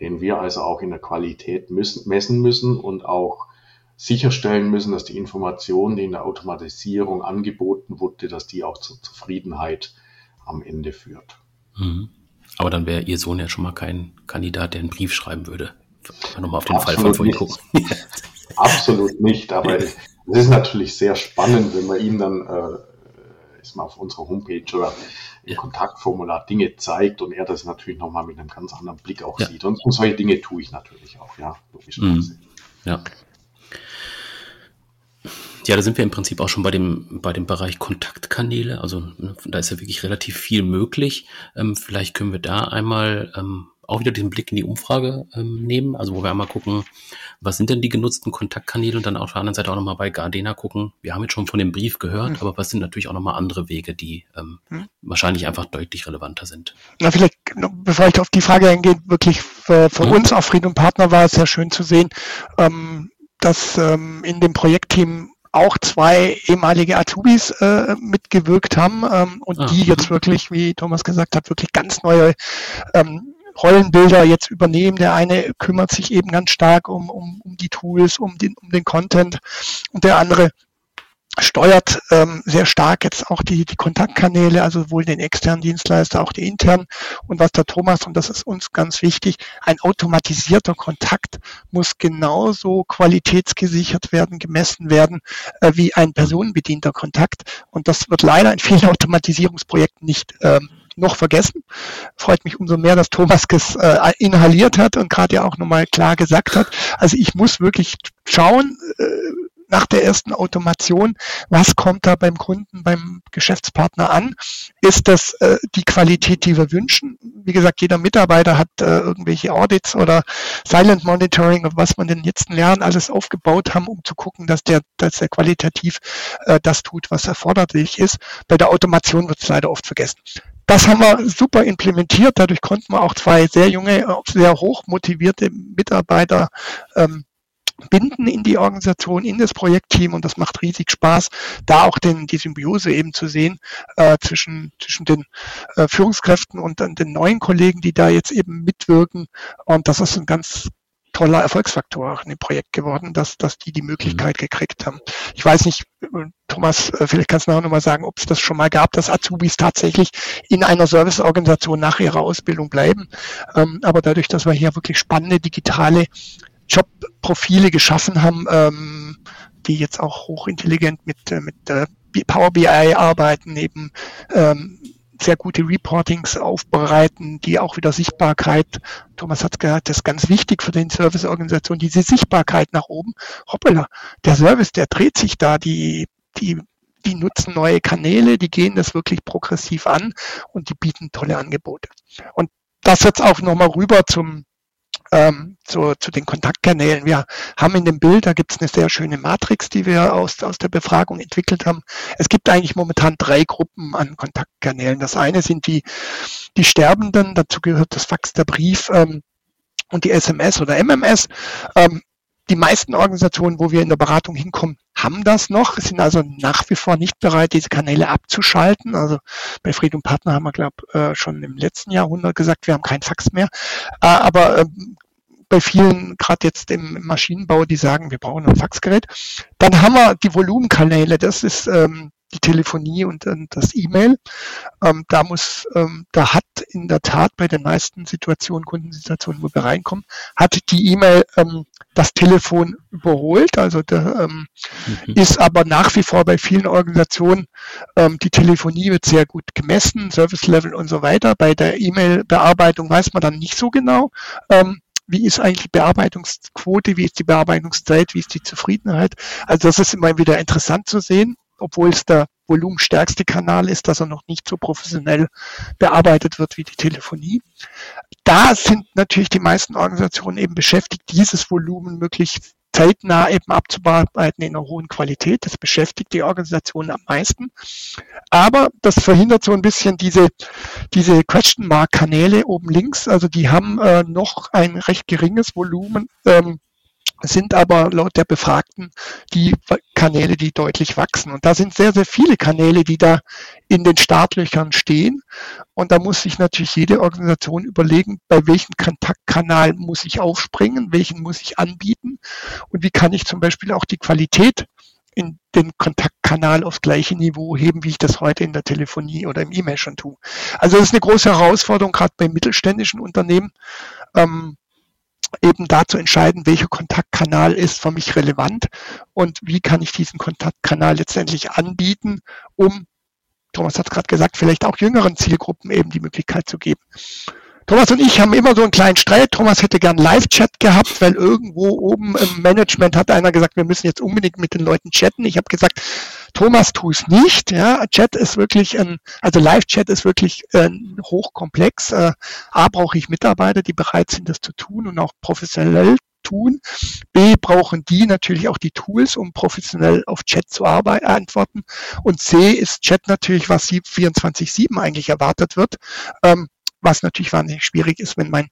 den wir also auch in der Qualität müssen, messen müssen und auch sicherstellen müssen, dass die Information, die in der Automatisierung angeboten wurde, dass die auch zur Zufriedenheit am Ende führt. Mhm. Aber dann wäre Ihr Sohn ja schon mal kein Kandidat, der einen Brief schreiben würde. Nochmal auf den Absolut Fall von vorhin gucken. Absolut nicht, aber es ist natürlich sehr spannend, wenn man ihm dann äh, ist mal auf unserer Homepage oder im ja. Kontaktformular Dinge zeigt und er das natürlich nochmal mit einem ganz anderen Blick auch ja. sieht. Und, und solche Dinge tue ich natürlich auch, ja, logischerweise. Mhm. Ja. Ja, da sind wir im Prinzip auch schon bei dem, bei dem Bereich Kontaktkanäle. Also ne, da ist ja wirklich relativ viel möglich. Ähm, vielleicht können wir da einmal ähm, auch wieder den Blick in die Umfrage ähm, nehmen. Also wo wir einmal gucken, was sind denn die genutzten Kontaktkanäle und dann auf der anderen Seite auch nochmal bei Gardena gucken. Wir haben jetzt schon von dem Brief gehört, mhm. aber was sind natürlich auch nochmal andere Wege, die ähm, mhm. wahrscheinlich einfach deutlich relevanter sind. Na, vielleicht, bevor ich auf die Frage eingehe, wirklich für, für mhm. uns auf Frieden und Partner war es sehr schön zu sehen, ähm, dass ähm, in dem Projektteam auch zwei ehemalige Azubis äh, mitgewirkt haben ähm, und Ach. die jetzt wirklich, wie Thomas gesagt hat, wirklich ganz neue ähm, Rollenbilder jetzt übernehmen. Der eine kümmert sich eben ganz stark um, um, um die Tools, um den, um den Content und der andere steuert ähm, sehr stark jetzt auch die, die Kontaktkanäle, also sowohl den externen Dienstleister, auch die internen. Und was der Thomas, und das ist uns ganz wichtig, ein automatisierter Kontakt muss genauso qualitätsgesichert werden, gemessen werden, äh, wie ein personenbedienter Kontakt. Und das wird leider in vielen Automatisierungsprojekten nicht ähm, noch vergessen. Freut mich umso mehr, dass Thomas es äh, inhaliert hat und gerade ja auch nochmal klar gesagt hat. Also ich muss wirklich schauen, äh, nach der ersten Automation, was kommt da beim Kunden, beim Geschäftspartner an? Ist das äh, die Qualität, die wir wünschen? Wie gesagt, jeder Mitarbeiter hat äh, irgendwelche Audits oder Silent Monitoring, was man in den letzten Jahren alles aufgebaut haben, um zu gucken, dass der, dass der qualitativ äh, das tut, was erforderlich ist. Bei der Automation wird es leider oft vergessen. Das haben wir super implementiert. Dadurch konnten wir auch zwei sehr junge, sehr hoch motivierte Mitarbeiter ähm, binden in die Organisation, in das Projektteam und das macht riesig Spaß, da auch den, die Symbiose eben zu sehen äh, zwischen, zwischen den äh, Führungskräften und dann den neuen Kollegen, die da jetzt eben mitwirken. Und das ist ein ganz toller Erfolgsfaktor auch in dem Projekt geworden, dass, dass die die Möglichkeit mhm. gekriegt haben. Ich weiß nicht, Thomas, äh, vielleicht kannst du auch nochmal sagen, ob es das schon mal gab, dass Azubis tatsächlich in einer Serviceorganisation nach ihrer Ausbildung bleiben. Ähm, aber dadurch, dass wir hier wirklich spannende digitale Jobprofile geschaffen haben, ähm, die jetzt auch hochintelligent mit, äh, mit äh, Power BI arbeiten, eben ähm, sehr gute Reportings aufbereiten, die auch wieder Sichtbarkeit, Thomas hat gesagt, das ist ganz wichtig für den Serviceorganisation, diese Sichtbarkeit nach oben. Hoppala, der Service, der dreht sich da, die, die, die nutzen neue Kanäle, die gehen das wirklich progressiv an und die bieten tolle Angebote. Und das jetzt auch nochmal rüber zum, ähm, zu, zu den Kontaktkanälen. Wir haben in dem Bild, da gibt es eine sehr schöne Matrix, die wir aus, aus der Befragung entwickelt haben. Es gibt eigentlich momentan drei Gruppen an Kontaktkanälen. Das eine sind die, die Sterbenden, dazu gehört das Fax, der Brief ähm, und die SMS oder MMS. Ähm, die meisten Organisationen, wo wir in der Beratung hinkommen, haben das noch, sind also nach wie vor nicht bereit, diese Kanäle abzuschalten. Also bei Fried und Partner haben wir, glaube äh, schon im letzten Jahrhundert gesagt, wir haben kein Fax mehr. Äh, aber äh, bei vielen, gerade jetzt im Maschinenbau, die sagen, wir brauchen ein Faxgerät. Dann haben wir die Volumenkanäle. Das ist ähm, die Telefonie und, und das E-Mail. Ähm, da muss, ähm, da hat in der Tat bei den meisten Situationen, Kundensituationen, wo wir reinkommen, hat die E-Mail ähm, das Telefon überholt. Also der, ähm, mhm. ist aber nach wie vor bei vielen Organisationen ähm, die Telefonie wird sehr gut gemessen, Service Level und so weiter. Bei der E-Mail-Bearbeitung weiß man dann nicht so genau. Ähm, wie ist eigentlich die Bearbeitungsquote, wie ist die Bearbeitungszeit, wie ist die Zufriedenheit. Also das ist immer wieder interessant zu sehen obwohl es der volumenstärkste Kanal ist, dass er noch nicht so professionell bearbeitet wird wie die Telefonie. Da sind natürlich die meisten Organisationen eben beschäftigt, dieses Volumen möglichst zeitnah eben abzubearbeiten in einer hohen Qualität. Das beschäftigt die Organisation am meisten. Aber das verhindert so ein bisschen diese, diese Question Mark Kanäle oben links. Also die haben äh, noch ein recht geringes Volumen. Ähm, sind aber laut der Befragten die Kanäle, die deutlich wachsen. Und da sind sehr, sehr viele Kanäle, die da in den Startlöchern stehen. Und da muss sich natürlich jede Organisation überlegen, bei welchem Kontaktkanal muss ich aufspringen, welchen muss ich anbieten und wie kann ich zum Beispiel auch die Qualität in den Kontaktkanal aufs gleiche Niveau heben, wie ich das heute in der Telefonie oder im E-Mail schon tue. Also das ist eine große Herausforderung, gerade bei mittelständischen Unternehmen. Ähm, eben da zu entscheiden, welcher Kontaktkanal ist für mich relevant und wie kann ich diesen Kontaktkanal letztendlich anbieten, um, Thomas hat es gerade gesagt, vielleicht auch jüngeren Zielgruppen eben die Möglichkeit zu geben. Thomas und ich haben immer so einen kleinen Streit. Thomas hätte gern Live-Chat gehabt, weil irgendwo oben im Management hat einer gesagt, wir müssen jetzt unbedingt mit den Leuten chatten. Ich habe gesagt, Thomas, tu es nicht. Ja, Chat ist wirklich ein, also Live-Chat ist wirklich äh, hochkomplex. Äh, A, brauche ich Mitarbeiter, die bereit sind, das zu tun und auch professionell tun. B, brauchen die natürlich auch die Tools, um professionell auf Chat zu arbeiten, antworten. Und C, ist Chat natürlich, was 24-7 eigentlich erwartet wird. Ähm, was natürlich wahnsinnig schwierig ist, wenn mein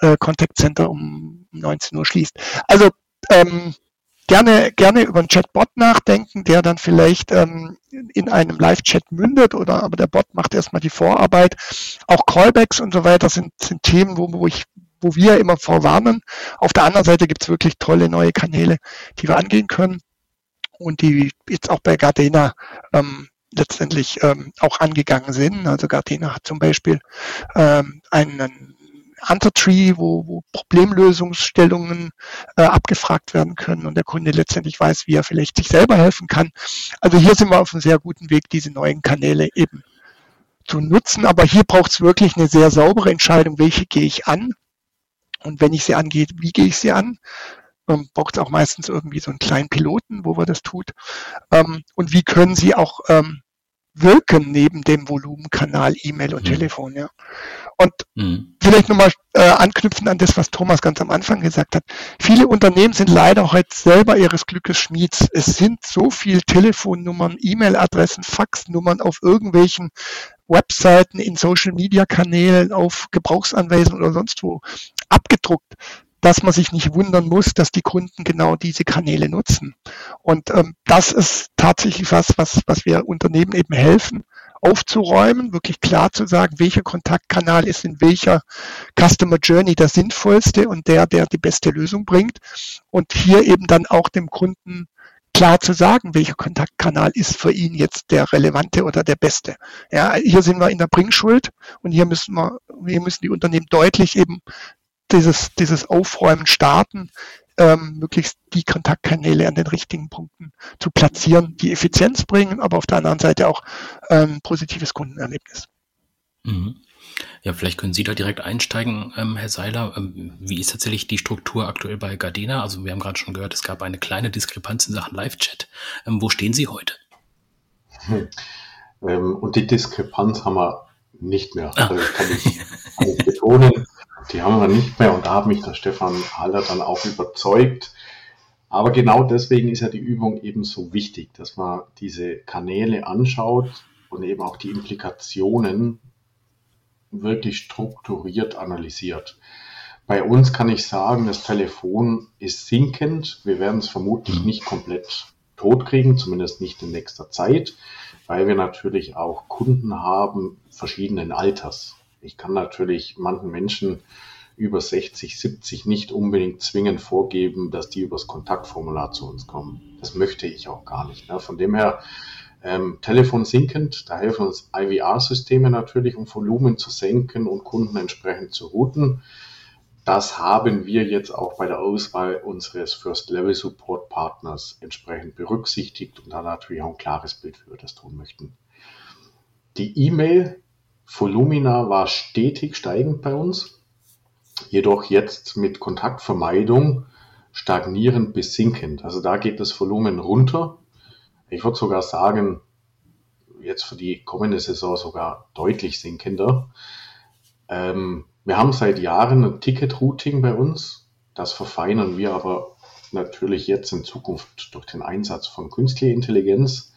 äh, Contact Center um 19 Uhr schließt. Also ähm, gerne, gerne über einen Chatbot nachdenken, der dann vielleicht ähm, in einem Live-Chat mündet oder aber der Bot macht erstmal die Vorarbeit. Auch Callbacks und so weiter sind, sind Themen, wo, wo ich wo wir immer vorwarnen. Auf der anderen Seite gibt es wirklich tolle neue Kanäle, die wir angehen können und die jetzt auch bei Gardena ähm, letztendlich ähm, auch angegangen sind. Also Gardena hat zum Beispiel ähm, einen Hunter-Tree, wo, wo Problemlösungsstellungen äh, abgefragt werden können und der Kunde letztendlich weiß, wie er vielleicht sich selber helfen kann. Also hier sind wir auf einem sehr guten Weg, diese neuen Kanäle eben zu nutzen. Aber hier braucht es wirklich eine sehr saubere Entscheidung, welche gehe ich an. Und wenn ich sie angehe, wie gehe ich sie an? Ähm, braucht es auch meistens irgendwie so einen kleinen Piloten, wo man das tut. Ähm, und wie können sie auch ähm, wirken neben dem Volumenkanal E-Mail und mhm. Telefon, ja. Und mhm. vielleicht nochmal äh, anknüpfen an das, was Thomas ganz am Anfang gesagt hat. Viele Unternehmen sind leider heute selber ihres Glückes Schmieds. Es sind so viele Telefonnummern, E-Mail-Adressen, Faxnummern auf irgendwelchen Webseiten, in Social-Media-Kanälen, auf Gebrauchsanweisungen oder sonst wo abgedruckt, dass man sich nicht wundern muss, dass die Kunden genau diese Kanäle nutzen. Und ähm, das ist tatsächlich was, was, was wir Unternehmen eben helfen, aufzuräumen, wirklich klar zu sagen, welcher Kontaktkanal ist in welcher Customer Journey der sinnvollste und der, der die beste Lösung bringt. Und hier eben dann auch dem Kunden klar zu sagen, welcher Kontaktkanal ist für ihn jetzt der relevante oder der beste. Ja, hier sind wir in der Bringschuld und hier müssen wir, hier müssen die Unternehmen deutlich eben dieses, dieses Aufräumen starten, ähm, möglichst die Kontaktkanäle an den richtigen Punkten zu platzieren, die Effizienz bringen, aber auf der anderen Seite auch ähm, positives Kundenerlebnis. Mhm. Ja, vielleicht können Sie da direkt einsteigen, ähm, Herr Seiler. Ähm, wie ist tatsächlich die Struktur aktuell bei Gardena? Also wir haben gerade schon gehört, es gab eine kleine Diskrepanz in Sachen Live-Chat. Ähm, wo stehen Sie heute? Hm. Ähm, und die Diskrepanz haben wir nicht mehr. Ah. Also kann ich, kann ich betonen. Die haben wir nicht mehr und da hat mich der Stefan Haller dann auch überzeugt. Aber genau deswegen ist ja die Übung eben so wichtig, dass man diese Kanäle anschaut und eben auch die Implikationen wirklich strukturiert analysiert. Bei uns kann ich sagen, das Telefon ist sinkend. Wir werden es vermutlich nicht komplett tot kriegen, zumindest nicht in nächster Zeit, weil wir natürlich auch Kunden haben verschiedenen Alters. Ich kann natürlich manchen Menschen über 60, 70 nicht unbedingt zwingend vorgeben, dass die übers Kontaktformular zu uns kommen. Das möchte ich auch gar nicht. Ne? Von dem her, ähm, Telefon sinkend, da helfen uns IVR-Systeme natürlich, um Volumen zu senken und Kunden entsprechend zu routen. Das haben wir jetzt auch bei der Auswahl unseres First-Level-Support-Partners entsprechend berücksichtigt und da natürlich auch ein klares Bild, wie wir das tun möchten. Die E-Mail Volumina war stetig steigend bei uns, jedoch jetzt mit Kontaktvermeidung stagnierend bis sinkend. Also da geht das Volumen runter. Ich würde sogar sagen, jetzt für die kommende Saison sogar deutlich sinkender. Ähm, wir haben seit Jahren ein Ticket-Routing bei uns. Das verfeinern wir aber natürlich jetzt in Zukunft durch den Einsatz von künstlicher Intelligenz.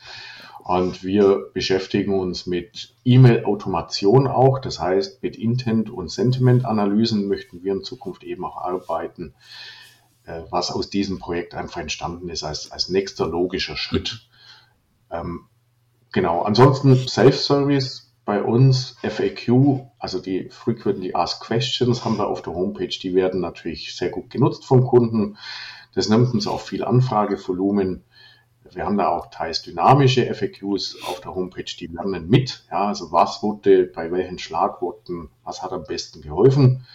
Und wir beschäftigen uns mit E-Mail-Automation auch. Das heißt, mit Intent- und Sentiment-Analysen möchten wir in Zukunft eben auch arbeiten, äh, was aus diesem Projekt einfach entstanden ist als, als nächster logischer Schritt. Ähm, genau. Ansonsten Self-Service bei uns FAQ, also die Frequently Asked Questions haben wir auf der Homepage, die werden natürlich sehr gut genutzt vom Kunden. Das nimmt uns auch viel Anfragevolumen. Wir haben da auch teils dynamische FAQs auf der Homepage, die lernen mit. Ja, also was wurde bei welchen Schlagworten, was hat am besten geholfen.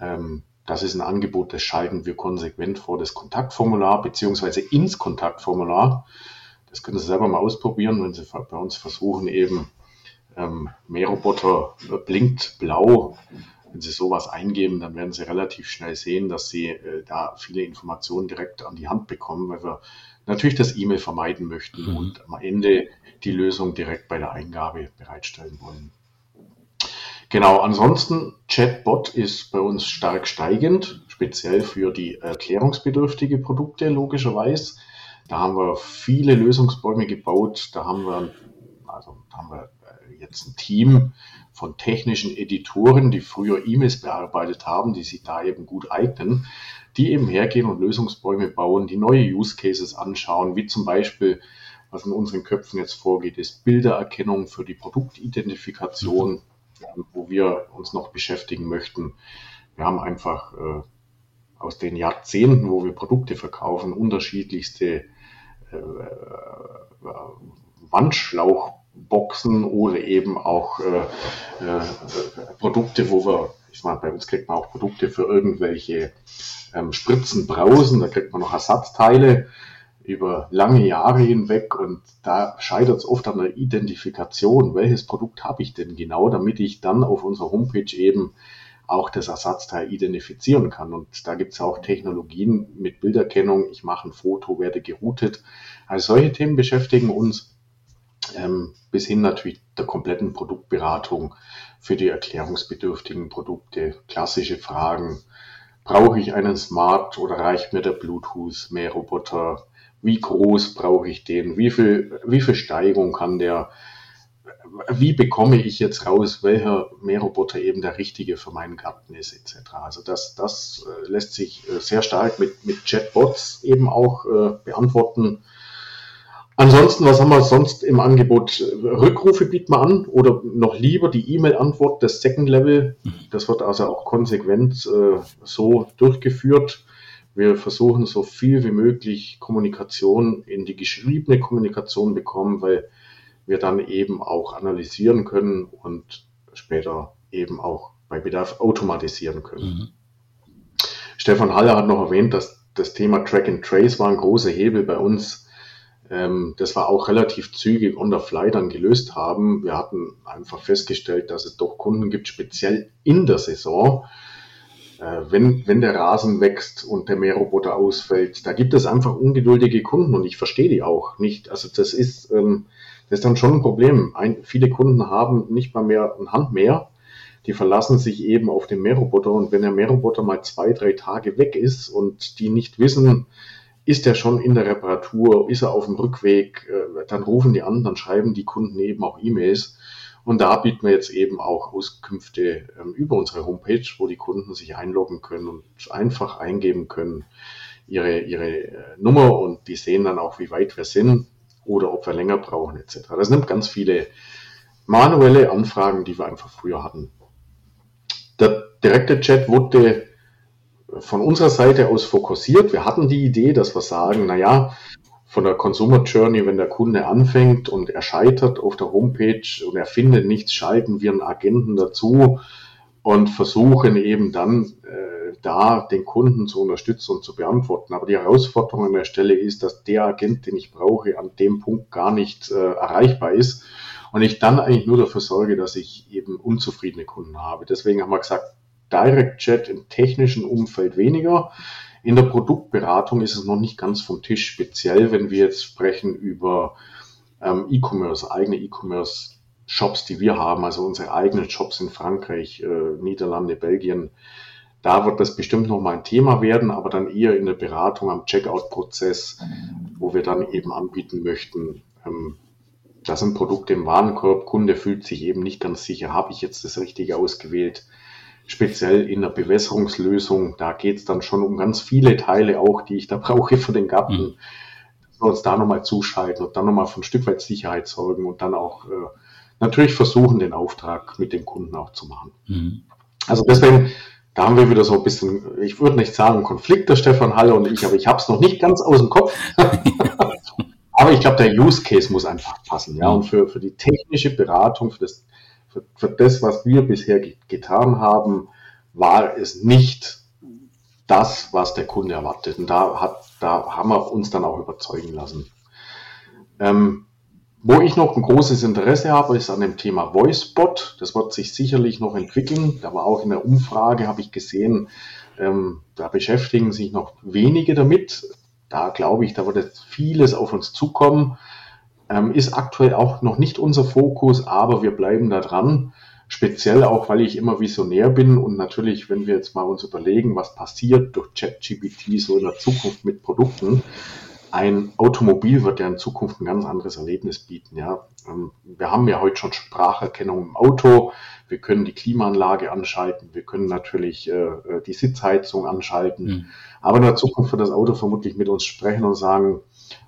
Ähm, das ist ein Angebot, das schalten wir konsequent vor das Kontaktformular beziehungsweise ins Kontaktformular. Das können Sie selber mal ausprobieren, wenn Sie bei uns versuchen, eben ähm, Mähroboter blinkt blau. Wenn Sie sowas eingeben, dann werden Sie relativ schnell sehen, dass Sie äh, da viele Informationen direkt an die Hand bekommen, weil wir natürlich das E-Mail vermeiden möchten mhm. und am Ende die Lösung direkt bei der Eingabe bereitstellen wollen. Genau, ansonsten Chatbot ist bei uns stark steigend, speziell für die erklärungsbedürftige Produkte logischerweise. Da haben wir viele Lösungsbäume gebaut. Da haben wir, also da haben wir jetzt ein Team von technischen Editoren, die früher E-Mails bearbeitet haben, die sich da eben gut eignen, die eben hergehen und Lösungsbäume bauen, die neue Use Cases anschauen, wie zum Beispiel, was in unseren Köpfen jetzt vorgeht, ist Bildererkennung für die Produktidentifikation, wo wir uns noch beschäftigen möchten. Wir haben einfach äh, aus den Jahrzehnten, wo wir Produkte verkaufen, unterschiedlichste äh, äh Wandschlauch Boxen oder eben auch äh, äh, Produkte, wo wir, ich meine, bei uns kriegt man auch Produkte für irgendwelche ähm, Spritzen, Brausen, da kriegt man noch Ersatzteile über lange Jahre hinweg und da scheitert es oft an der Identifikation, welches Produkt habe ich denn genau, damit ich dann auf unserer Homepage eben auch das Ersatzteil identifizieren kann. Und da gibt es auch Technologien mit Bilderkennung. Ich mache ein Foto, werde geroutet. Also solche Themen beschäftigen uns ähm, bis hin natürlich der kompletten Produktberatung für die erklärungsbedürftigen Produkte, klassische Fragen. Brauche ich einen Smart oder reicht mir der Bluetooth Mähroboter? Wie groß brauche ich den? Wie viel, wie viel Steigung kann der? Wie bekomme ich jetzt raus, welcher Mähroboter eben der richtige für meinen Garten ist, etc. Also das, das äh, lässt sich äh, sehr stark mit, mit Chatbots eben auch äh, beantworten Ansonsten, was haben wir sonst im Angebot? Rückrufe bieten wir an oder noch lieber die E-Mail-Antwort des Second Level. Das wird also auch konsequent äh, so durchgeführt. Wir versuchen so viel wie möglich Kommunikation in die geschriebene Kommunikation bekommen, weil wir dann eben auch analysieren können und später eben auch bei Bedarf automatisieren können. Mhm. Stefan Haller hat noch erwähnt, dass das Thema Track and Trace war ein großer Hebel bei uns ähm, das war auch relativ zügig on the fly dann gelöst haben. Wir hatten einfach festgestellt, dass es doch Kunden gibt, speziell in der Saison, äh, wenn, wenn der Rasen wächst und der Mähroboter ausfällt, da gibt es einfach ungeduldige Kunden und ich verstehe die auch nicht. Also das ist, ähm, das ist dann schon ein Problem. Ein, viele Kunden haben nicht mal mehr ein Handmäher. Die verlassen sich eben auf den Mähroboter und wenn der Mähroboter mal zwei, drei Tage weg ist und die nicht wissen, ist er schon in der Reparatur, ist er auf dem Rückweg, äh, dann rufen die an, dann schreiben die Kunden eben auch E-Mails. Und da bieten wir jetzt eben auch Auskünfte ähm, über unsere Homepage, wo die Kunden sich einloggen können und einfach eingeben können ihre, ihre äh, Nummer und die sehen dann auch, wie weit wir sind oder ob wir länger brauchen etc. Das nimmt ganz viele manuelle Anfragen, die wir einfach früher hatten. Der direkte Chat wurde von unserer Seite aus fokussiert. Wir hatten die Idee, dass wir sagen, na ja, von der Consumer Journey, wenn der Kunde anfängt und er scheitert auf der Homepage und er findet nichts, schalten wir einen Agenten dazu und versuchen eben dann äh, da den Kunden zu unterstützen und zu beantworten. Aber die Herausforderung an der Stelle ist, dass der Agent, den ich brauche, an dem Punkt gar nicht äh, erreichbar ist und ich dann eigentlich nur dafür sorge, dass ich eben unzufriedene Kunden habe. Deswegen haben wir gesagt, Direct Chat im technischen Umfeld weniger. In der Produktberatung ist es noch nicht ganz vom Tisch, speziell wenn wir jetzt sprechen über ähm, E-Commerce, eigene E-Commerce Shops, die wir haben, also unsere eigenen Shops in Frankreich, äh, Niederlande, Belgien. Da wird das bestimmt noch mal ein Thema werden, aber dann eher in der Beratung am Checkout-Prozess, wo wir dann eben anbieten möchten, ähm, das sind Produkte im Warenkorb, Kunde fühlt sich eben nicht ganz sicher, habe ich jetzt das Richtige ausgewählt. Speziell in der Bewässerungslösung, da geht es dann schon um ganz viele Teile auch, die ich da brauche für den Garten. Mhm. Dass wir uns da nochmal zuschalten und dann nochmal für ein Stück weit Sicherheit sorgen und dann auch äh, natürlich versuchen, den Auftrag mit dem Kunden auch zu machen. Mhm. Also deswegen, da haben wir wieder so ein bisschen, ich würde nicht sagen Konflikt, der Stefan Halle und ich, aber ich habe es noch nicht ganz aus dem Kopf. aber ich glaube, der Use Case muss einfach passen. Ja, und für, für die technische Beratung, für das, für, für das, was wir bisher getan haben, war es nicht das, was der Kunde erwartet. Und da, hat, da haben wir uns dann auch überzeugen lassen. Ähm, wo ich noch ein großes Interesse habe, ist an dem Thema VoiceBot. Das wird sich sicherlich noch entwickeln. Da war auch in der Umfrage, habe ich gesehen, ähm, da beschäftigen sich noch wenige damit. Da glaube ich, da wird jetzt vieles auf uns zukommen. Ähm, ist aktuell auch noch nicht unser Fokus, aber wir bleiben da dran. Speziell auch, weil ich immer visionär bin und natürlich, wenn wir jetzt mal uns überlegen, was passiert durch ChatGPT so in der Zukunft mit Produkten, ein Automobil wird ja in Zukunft ein ganz anderes Erlebnis bieten. Ja. Ähm, wir haben ja heute schon Spracherkennung im Auto. Wir können die Klimaanlage anschalten. Wir können natürlich äh, äh, die Sitzheizung anschalten. Mhm. Aber in der Zukunft wird das Auto vermutlich mit uns sprechen und sagen,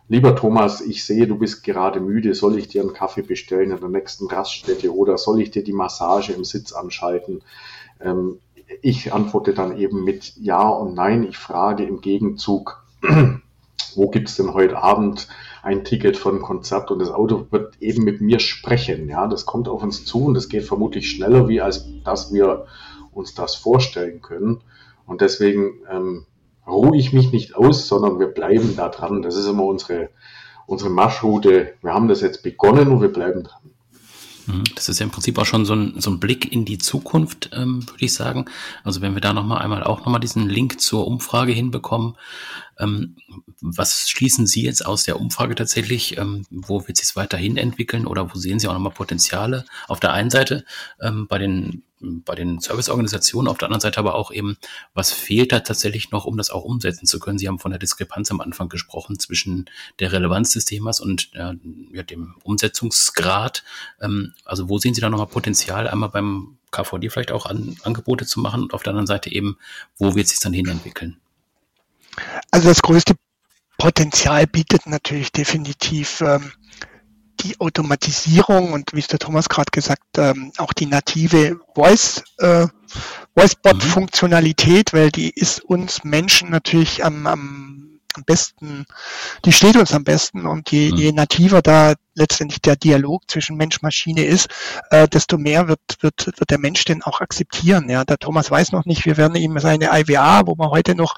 lieber Thomas, ich sehe, du bist gerade müde. Soll ich dir einen Kaffee bestellen in der nächsten Raststätte oder soll ich dir die Massage im Sitz anschalten? Ähm, ich antworte dann eben mit Ja und Nein. Ich frage im Gegenzug, wo gibt es denn heute Abend ein Ticket für ein Konzert und das Auto wird eben mit mir sprechen. Ja, das kommt auf uns zu und das geht vermutlich schneller, wie als dass wir uns das vorstellen können. Und deswegen ähm, ruhe ich mich nicht aus, sondern wir bleiben da dran. Das ist immer unsere, unsere Marschroute. Wir haben das jetzt begonnen und wir bleiben dran. Mhm. Das ist ja im Prinzip auch schon so ein, so ein Blick in die Zukunft, ähm, würde ich sagen. Also wenn wir da nochmal einmal auch nochmal diesen Link zur Umfrage hinbekommen, ähm, was schließen Sie jetzt aus der Umfrage tatsächlich? Ähm, wo wird sich weiterhin entwickeln oder wo sehen Sie auch nochmal Potenziale? Auf der einen Seite ähm, bei den bei den Serviceorganisationen, auf der anderen Seite aber auch eben, was fehlt da tatsächlich noch, um das auch umsetzen zu können? Sie haben von der Diskrepanz am Anfang gesprochen zwischen der Relevanz des Themas und äh, ja, dem Umsetzungsgrad. Ähm, also wo sehen Sie da nochmal Potenzial, einmal beim KVD vielleicht auch an, Angebote zu machen und auf der anderen Seite eben, wo wird es sich dann hin entwickeln? Also das größte Potenzial bietet natürlich definitiv ähm, die Automatisierung und wie es der Thomas gerade gesagt, ähm, auch die native Voice, äh, Voicebot-Funktionalität, weil die ist uns Menschen natürlich am, am, am besten, die steht uns am besten und je, mhm. je nativer da letztendlich der Dialog zwischen Mensch-Maschine ist, äh, desto mehr wird, wird, wird der Mensch den auch akzeptieren. Ja, der Thomas weiß noch nicht, wir werden ihm seine IWA, wo man heute noch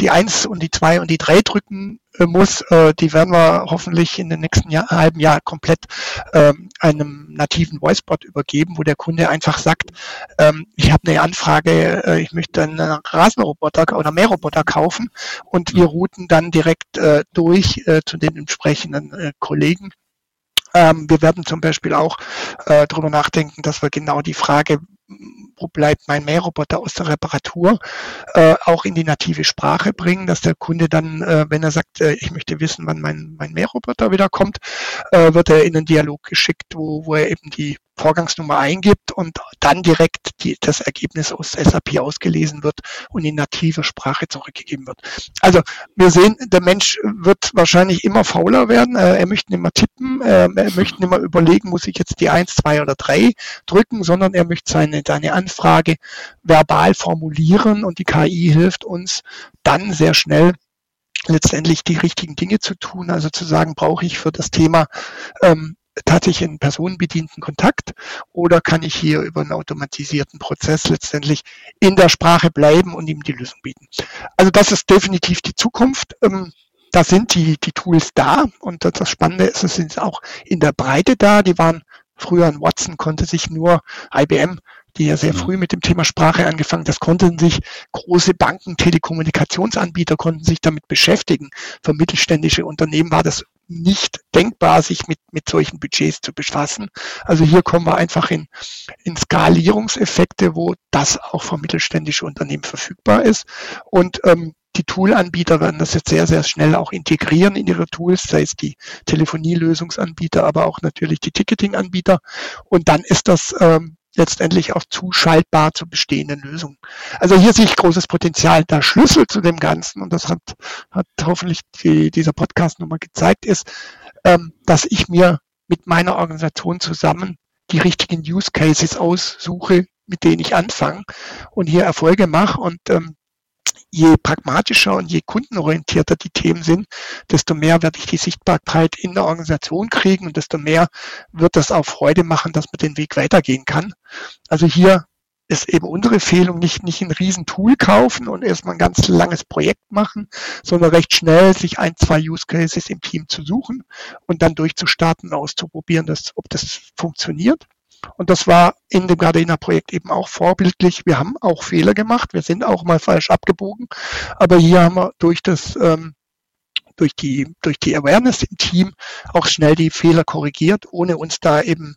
die eins und die zwei und die drei drücken äh, muss, äh, die werden wir hoffentlich in den nächsten Jahr, halben Jahr komplett äh, einem nativen Voicebot übergeben, wo der Kunde einfach sagt, ähm, ich habe eine Anfrage, äh, ich möchte einen Rasenroboter oder Mähroboter kaufen und wir routen dann direkt äh, durch äh, zu den entsprechenden äh, Kollegen ähm, wir werden zum Beispiel auch äh, darüber nachdenken, dass wir genau die Frage, wo bleibt mein Mähroboter aus der Reparatur, äh, auch in die native Sprache bringen, dass der Kunde dann, äh, wenn er sagt, äh, ich möchte wissen, wann mein, mein Mähroboter wieder kommt, äh, wird er in einen Dialog geschickt, wo, wo er eben die Vorgangsnummer eingibt und dann direkt die, das Ergebnis aus SAP ausgelesen wird und in native Sprache zurückgegeben wird. Also wir sehen, der Mensch wird wahrscheinlich immer fauler werden. Äh, er möchte nicht mehr tippen, äh, er möchte nicht mehr überlegen, muss ich jetzt die eins, zwei oder drei drücken, sondern er möchte seine, seine Anfrage verbal formulieren und die KI hilft uns dann sehr schnell letztendlich die richtigen Dinge zu tun. Also zu sagen, brauche ich für das Thema ähm, tatsächlich einen personenbedienten Kontakt oder kann ich hier über einen automatisierten Prozess letztendlich in der Sprache bleiben und ihm die Lösung bieten. Also das ist definitiv die Zukunft. Ähm, da sind die, die Tools da und das Spannende ist, es sind auch in der Breite da. Die waren früher ein Watson, konnte sich nur IBM die ja sehr früh mit dem Thema Sprache angefangen. Das konnten sich große Banken, Telekommunikationsanbieter konnten sich damit beschäftigen. Für mittelständische Unternehmen war das nicht denkbar, sich mit, mit solchen Budgets zu befassen. Also hier kommen wir einfach in, in Skalierungseffekte, wo das auch für mittelständische Unternehmen verfügbar ist. Und ähm, die Tool-Anbieter werden das jetzt sehr, sehr schnell auch integrieren in ihre Tools, sei es die Telefonielösungsanbieter, aber auch natürlich die Ticketing-Anbieter. Und dann ist das ähm, letztendlich auch zuschaltbar zu bestehenden Lösungen. Also hier sehe ich großes Potenzial. Der Schlüssel zu dem Ganzen, und das hat, hat hoffentlich die, dieser Podcast nochmal gezeigt, ist, ähm, dass ich mir mit meiner Organisation zusammen die richtigen Use Cases aussuche, mit denen ich anfange und hier Erfolge mache. Und ähm, je pragmatischer und je kundenorientierter die Themen sind, desto mehr werde ich die Sichtbarkeit in der Organisation kriegen und desto mehr wird das auch Freude machen, dass man den Weg weitergehen kann. Also hier ist eben unsere Empfehlung, nicht, nicht ein Riesentool kaufen und erstmal ein ganz langes Projekt machen, sondern recht schnell sich ein, zwei Use Cases im Team zu suchen und dann durchzustarten, auszuprobieren, dass, ob das funktioniert. Und das war in dem Gardena-Projekt eben auch vorbildlich. Wir haben auch Fehler gemacht, wir sind auch mal falsch abgebogen, aber hier haben wir durch das ähm, durch die durch die Awareness im Team auch schnell die Fehler korrigiert, ohne uns da eben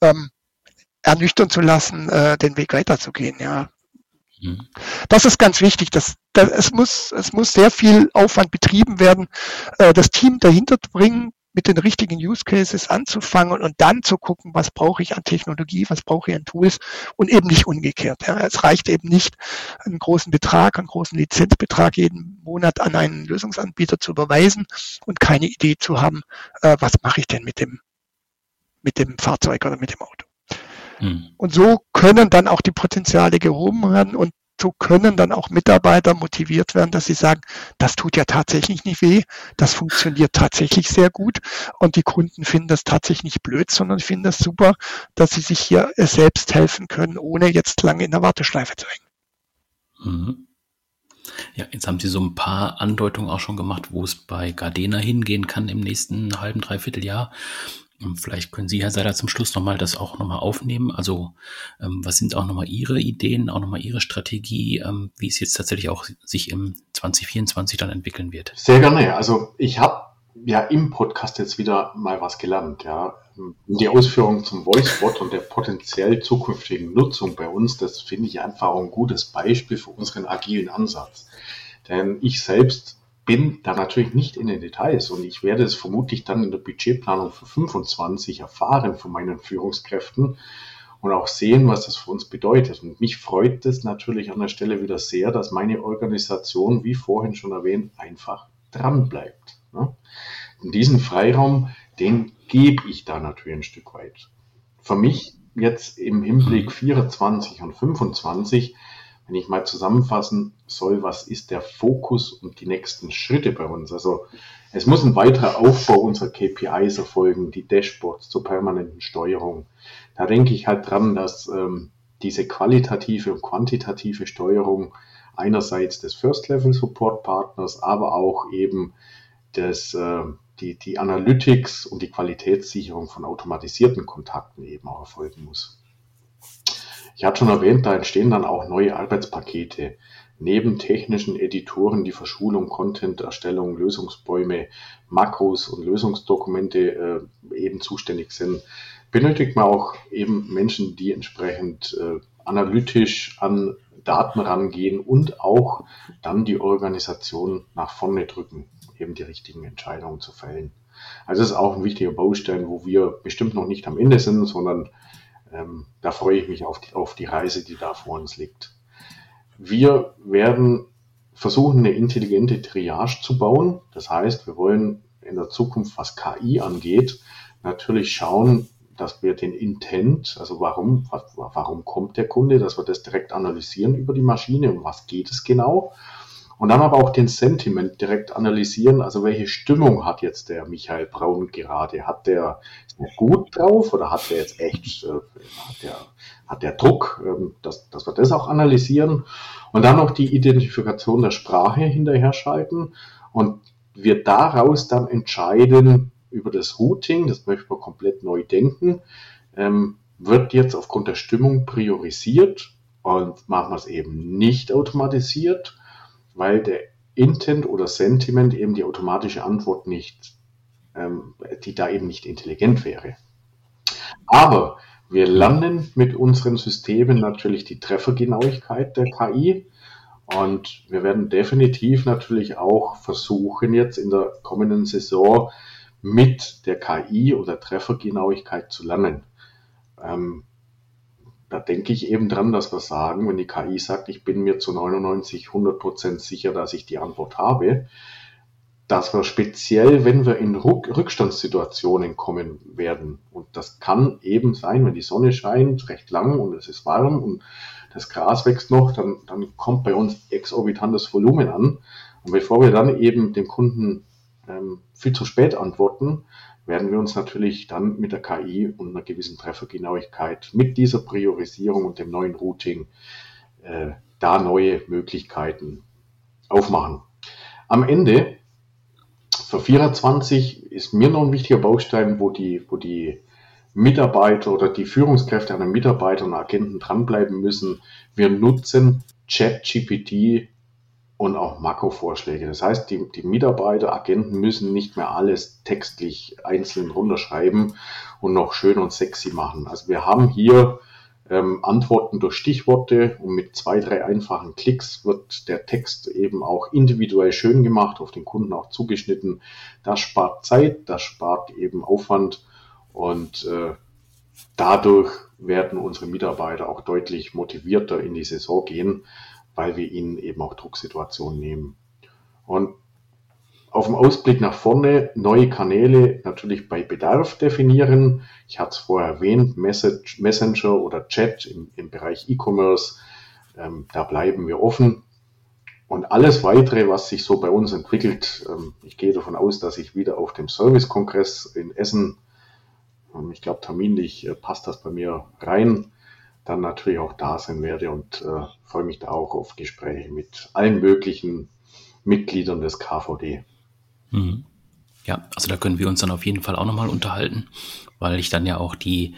ähm, ernüchtern zu lassen, äh, den Weg weiterzugehen. Ja, mhm. das ist ganz wichtig. Das, das, es, muss, es muss sehr viel Aufwand betrieben werden, äh, das Team dahinter zu bringen, mit den richtigen Use Cases anzufangen und dann zu gucken, was brauche ich an Technologie, was brauche ich an Tools und eben nicht umgekehrt. Ja. Es reicht eben nicht, einen großen Betrag, einen großen Lizenzbetrag jeden Monat an einen Lösungsanbieter zu überweisen und keine Idee zu haben, äh, was mache ich denn mit dem, mit dem Fahrzeug oder mit dem Auto. Mhm. Und so können dann auch die Potenziale gehoben werden und so können dann auch Mitarbeiter motiviert werden, dass sie sagen, das tut ja tatsächlich nicht weh, das funktioniert tatsächlich sehr gut und die Kunden finden das tatsächlich nicht blöd, sondern finden das super, dass sie sich hier selbst helfen können, ohne jetzt lange in der Warteschleife zu hängen. Mhm. Ja, jetzt haben Sie so ein paar Andeutungen auch schon gemacht, wo es bei Gardena hingehen kann im nächsten halben, dreiviertel Jahr. Vielleicht können Sie, Herr Seiler, zum Schluss nochmal das auch nochmal aufnehmen. Also ähm, was sind auch nochmal Ihre Ideen, auch nochmal Ihre Strategie, ähm, wie es jetzt tatsächlich auch sich im 2024 dann entwickeln wird? Sehr gerne. Also ich habe ja im Podcast jetzt wieder mal was gelernt. Ja. Die Ausführung zum Voicebot und der potenziell zukünftigen Nutzung bei uns, das finde ich einfach ein gutes Beispiel für unseren agilen Ansatz. Denn ich selbst bin da natürlich nicht in den Details und ich werde es vermutlich dann in der Budgetplanung für 25 erfahren von meinen Führungskräften und auch sehen, was das für uns bedeutet. Und mich freut es natürlich an der Stelle wieder sehr, dass meine Organisation, wie vorhin schon erwähnt, einfach dran bleibt. Ne? Und diesen Freiraum, den gebe ich da natürlich ein Stück weit. Für mich jetzt im Hinblick 24 und 25 wenn ich mal zusammenfassen soll, was ist der Fokus und die nächsten Schritte bei uns? Also es muss ein weiterer Aufbau unserer KPIs erfolgen, die Dashboards zur permanenten Steuerung. Da denke ich halt dran, dass ähm, diese qualitative und quantitative Steuerung einerseits des First-Level-Support-Partners, aber auch eben des, äh, die, die Analytics und die Qualitätssicherung von automatisierten Kontakten eben auch erfolgen muss. Ich hatte schon erwähnt, da entstehen dann auch neue Arbeitspakete. Neben technischen Editoren, die für Schulung, Content-Erstellung, Lösungsbäume, Makros und Lösungsdokumente äh, eben zuständig sind, benötigt man auch eben Menschen, die entsprechend äh, analytisch an Daten rangehen und auch dann die Organisation nach vorne drücken, eben die richtigen Entscheidungen zu fällen. Also das ist auch ein wichtiger Baustein, wo wir bestimmt noch nicht am Ende sind, sondern ähm, da freue ich mich auf die, auf die Reise, die da vor uns liegt. Wir werden versuchen, eine intelligente Triage zu bauen. Das heißt, wir wollen in der Zukunft, was KI angeht, natürlich schauen, dass wir den Intent, also warum, warum kommt der Kunde, dass wir das direkt analysieren über die Maschine, um was geht es genau und dann aber auch den Sentiment direkt analysieren. Also welche Stimmung hat jetzt der Michael Braun gerade? Hat der, gut drauf oder hat der jetzt echt, äh, hat, der, hat der Druck, ähm, dass, dass wir das auch analysieren? Und dann noch die Identifikation der Sprache hinterher schalten und wir daraus dann entscheiden über das Routing, das möchten wir komplett neu denken, ähm, wird jetzt aufgrund der Stimmung priorisiert und machen wir es eben nicht automatisiert weil der Intent oder Sentiment eben die automatische Antwort nicht ähm, die da eben nicht intelligent wäre. Aber wir lernen mit unseren Systemen natürlich die Treffergenauigkeit der KI und wir werden definitiv natürlich auch versuchen, jetzt in der kommenden Saison mit der KI oder Treffergenauigkeit zu lernen. Ähm, da denke ich eben dran, dass wir sagen, wenn die KI sagt, ich bin mir zu 99, 100 Prozent sicher, dass ich die Antwort habe, dass wir speziell, wenn wir in Rückstandssituationen kommen werden, und das kann eben sein, wenn die Sonne scheint, recht lang und es ist warm und das Gras wächst noch, dann, dann kommt bei uns exorbitantes Volumen an. Und bevor wir dann eben dem Kunden ähm, viel zu spät antworten, werden wir uns natürlich dann mit der KI und einer gewissen Treffergenauigkeit mit dieser Priorisierung und dem neuen Routing äh, da neue Möglichkeiten aufmachen. Am Ende für 24 ist mir noch ein wichtiger Baustein, wo die, wo die Mitarbeiter oder die Führungskräfte an den Mitarbeitern und Agenten dranbleiben müssen. Wir nutzen ChatGPT und auch Makrovorschläge. Das heißt, die, die Mitarbeiter, Agenten müssen nicht mehr alles textlich einzeln runterschreiben und noch schön und sexy machen. Also wir haben hier ähm, Antworten durch Stichworte und mit zwei, drei einfachen Klicks wird der Text eben auch individuell schön gemacht, auf den Kunden auch zugeschnitten. Das spart Zeit, das spart eben Aufwand und äh, dadurch werden unsere Mitarbeiter auch deutlich motivierter in die Saison gehen, weil wir ihnen eben auch Drucksituationen nehmen. Und auf dem Ausblick nach vorne neue Kanäle natürlich bei Bedarf definieren. Ich hatte es vorher erwähnt, Message, Messenger oder Chat im, im Bereich E-Commerce. Ähm, da bleiben wir offen. Und alles weitere, was sich so bei uns entwickelt, ähm, ich gehe davon aus, dass ich wieder auf dem Service-Kongress in Essen, ähm, ich glaube terminlich äh, passt das bei mir rein, dann natürlich auch da sein werde und äh, freue mich da auch auf Gespräche mit allen möglichen Mitgliedern des KVD. Mhm. Ja, also da können wir uns dann auf jeden Fall auch nochmal unterhalten, weil ich dann ja auch die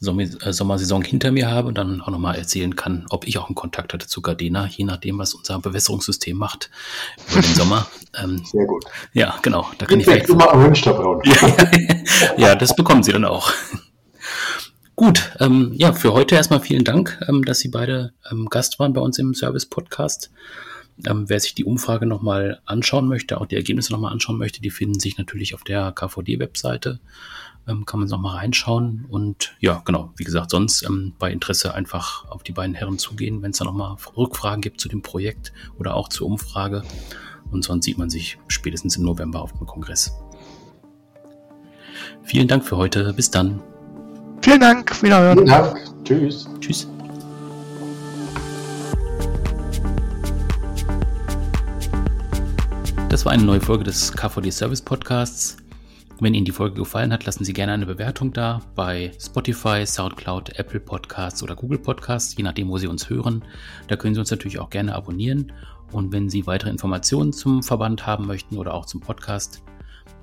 äh, Sommersaison hinter mir habe und dann auch nochmal erzählen kann, ob ich auch einen Kontakt hatte zu Gardena, je nachdem, was unser Bewässerungssystem macht über den Sommer. Ähm, Sehr gut. Ja, genau. Da kann ich vielleicht immer am Münsterbraun. ja, das bekommen Sie dann auch. Gut, ähm, ja, für heute erstmal vielen Dank, ähm, dass Sie beide ähm, Gast waren bei uns im Service-Podcast. Ähm, wer sich die Umfrage nochmal anschauen möchte, auch die Ergebnisse nochmal anschauen möchte, die finden sich natürlich auf der KVD-Webseite. Ähm, kann man nochmal reinschauen. Und ja, genau, wie gesagt, sonst ähm, bei Interesse einfach auf die beiden Herren zugehen, wenn es da nochmal Rückfragen gibt zu dem Projekt oder auch zur Umfrage. Und sonst sieht man sich spätestens im November auf dem Kongress. Vielen Dank für heute. Bis dann. Vielen Dank. Wiederhören. Vielen Dank. Tschüss. Tschüss. Das war eine neue Folge des KVD Service Podcasts. Wenn Ihnen die Folge gefallen hat, lassen Sie gerne eine Bewertung da bei Spotify, SoundCloud, Apple Podcasts oder Google Podcasts, je nachdem, wo Sie uns hören. Da können Sie uns natürlich auch gerne abonnieren. Und wenn Sie weitere Informationen zum Verband haben möchten oder auch zum Podcast,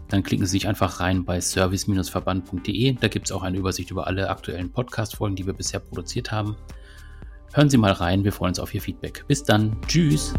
dann klicken Sie sich einfach rein bei service-verband.de. Da gibt es auch eine Übersicht über alle aktuellen Podcast-Folgen, die wir bisher produziert haben. Hören Sie mal rein, wir freuen uns auf Ihr Feedback. Bis dann, tschüss.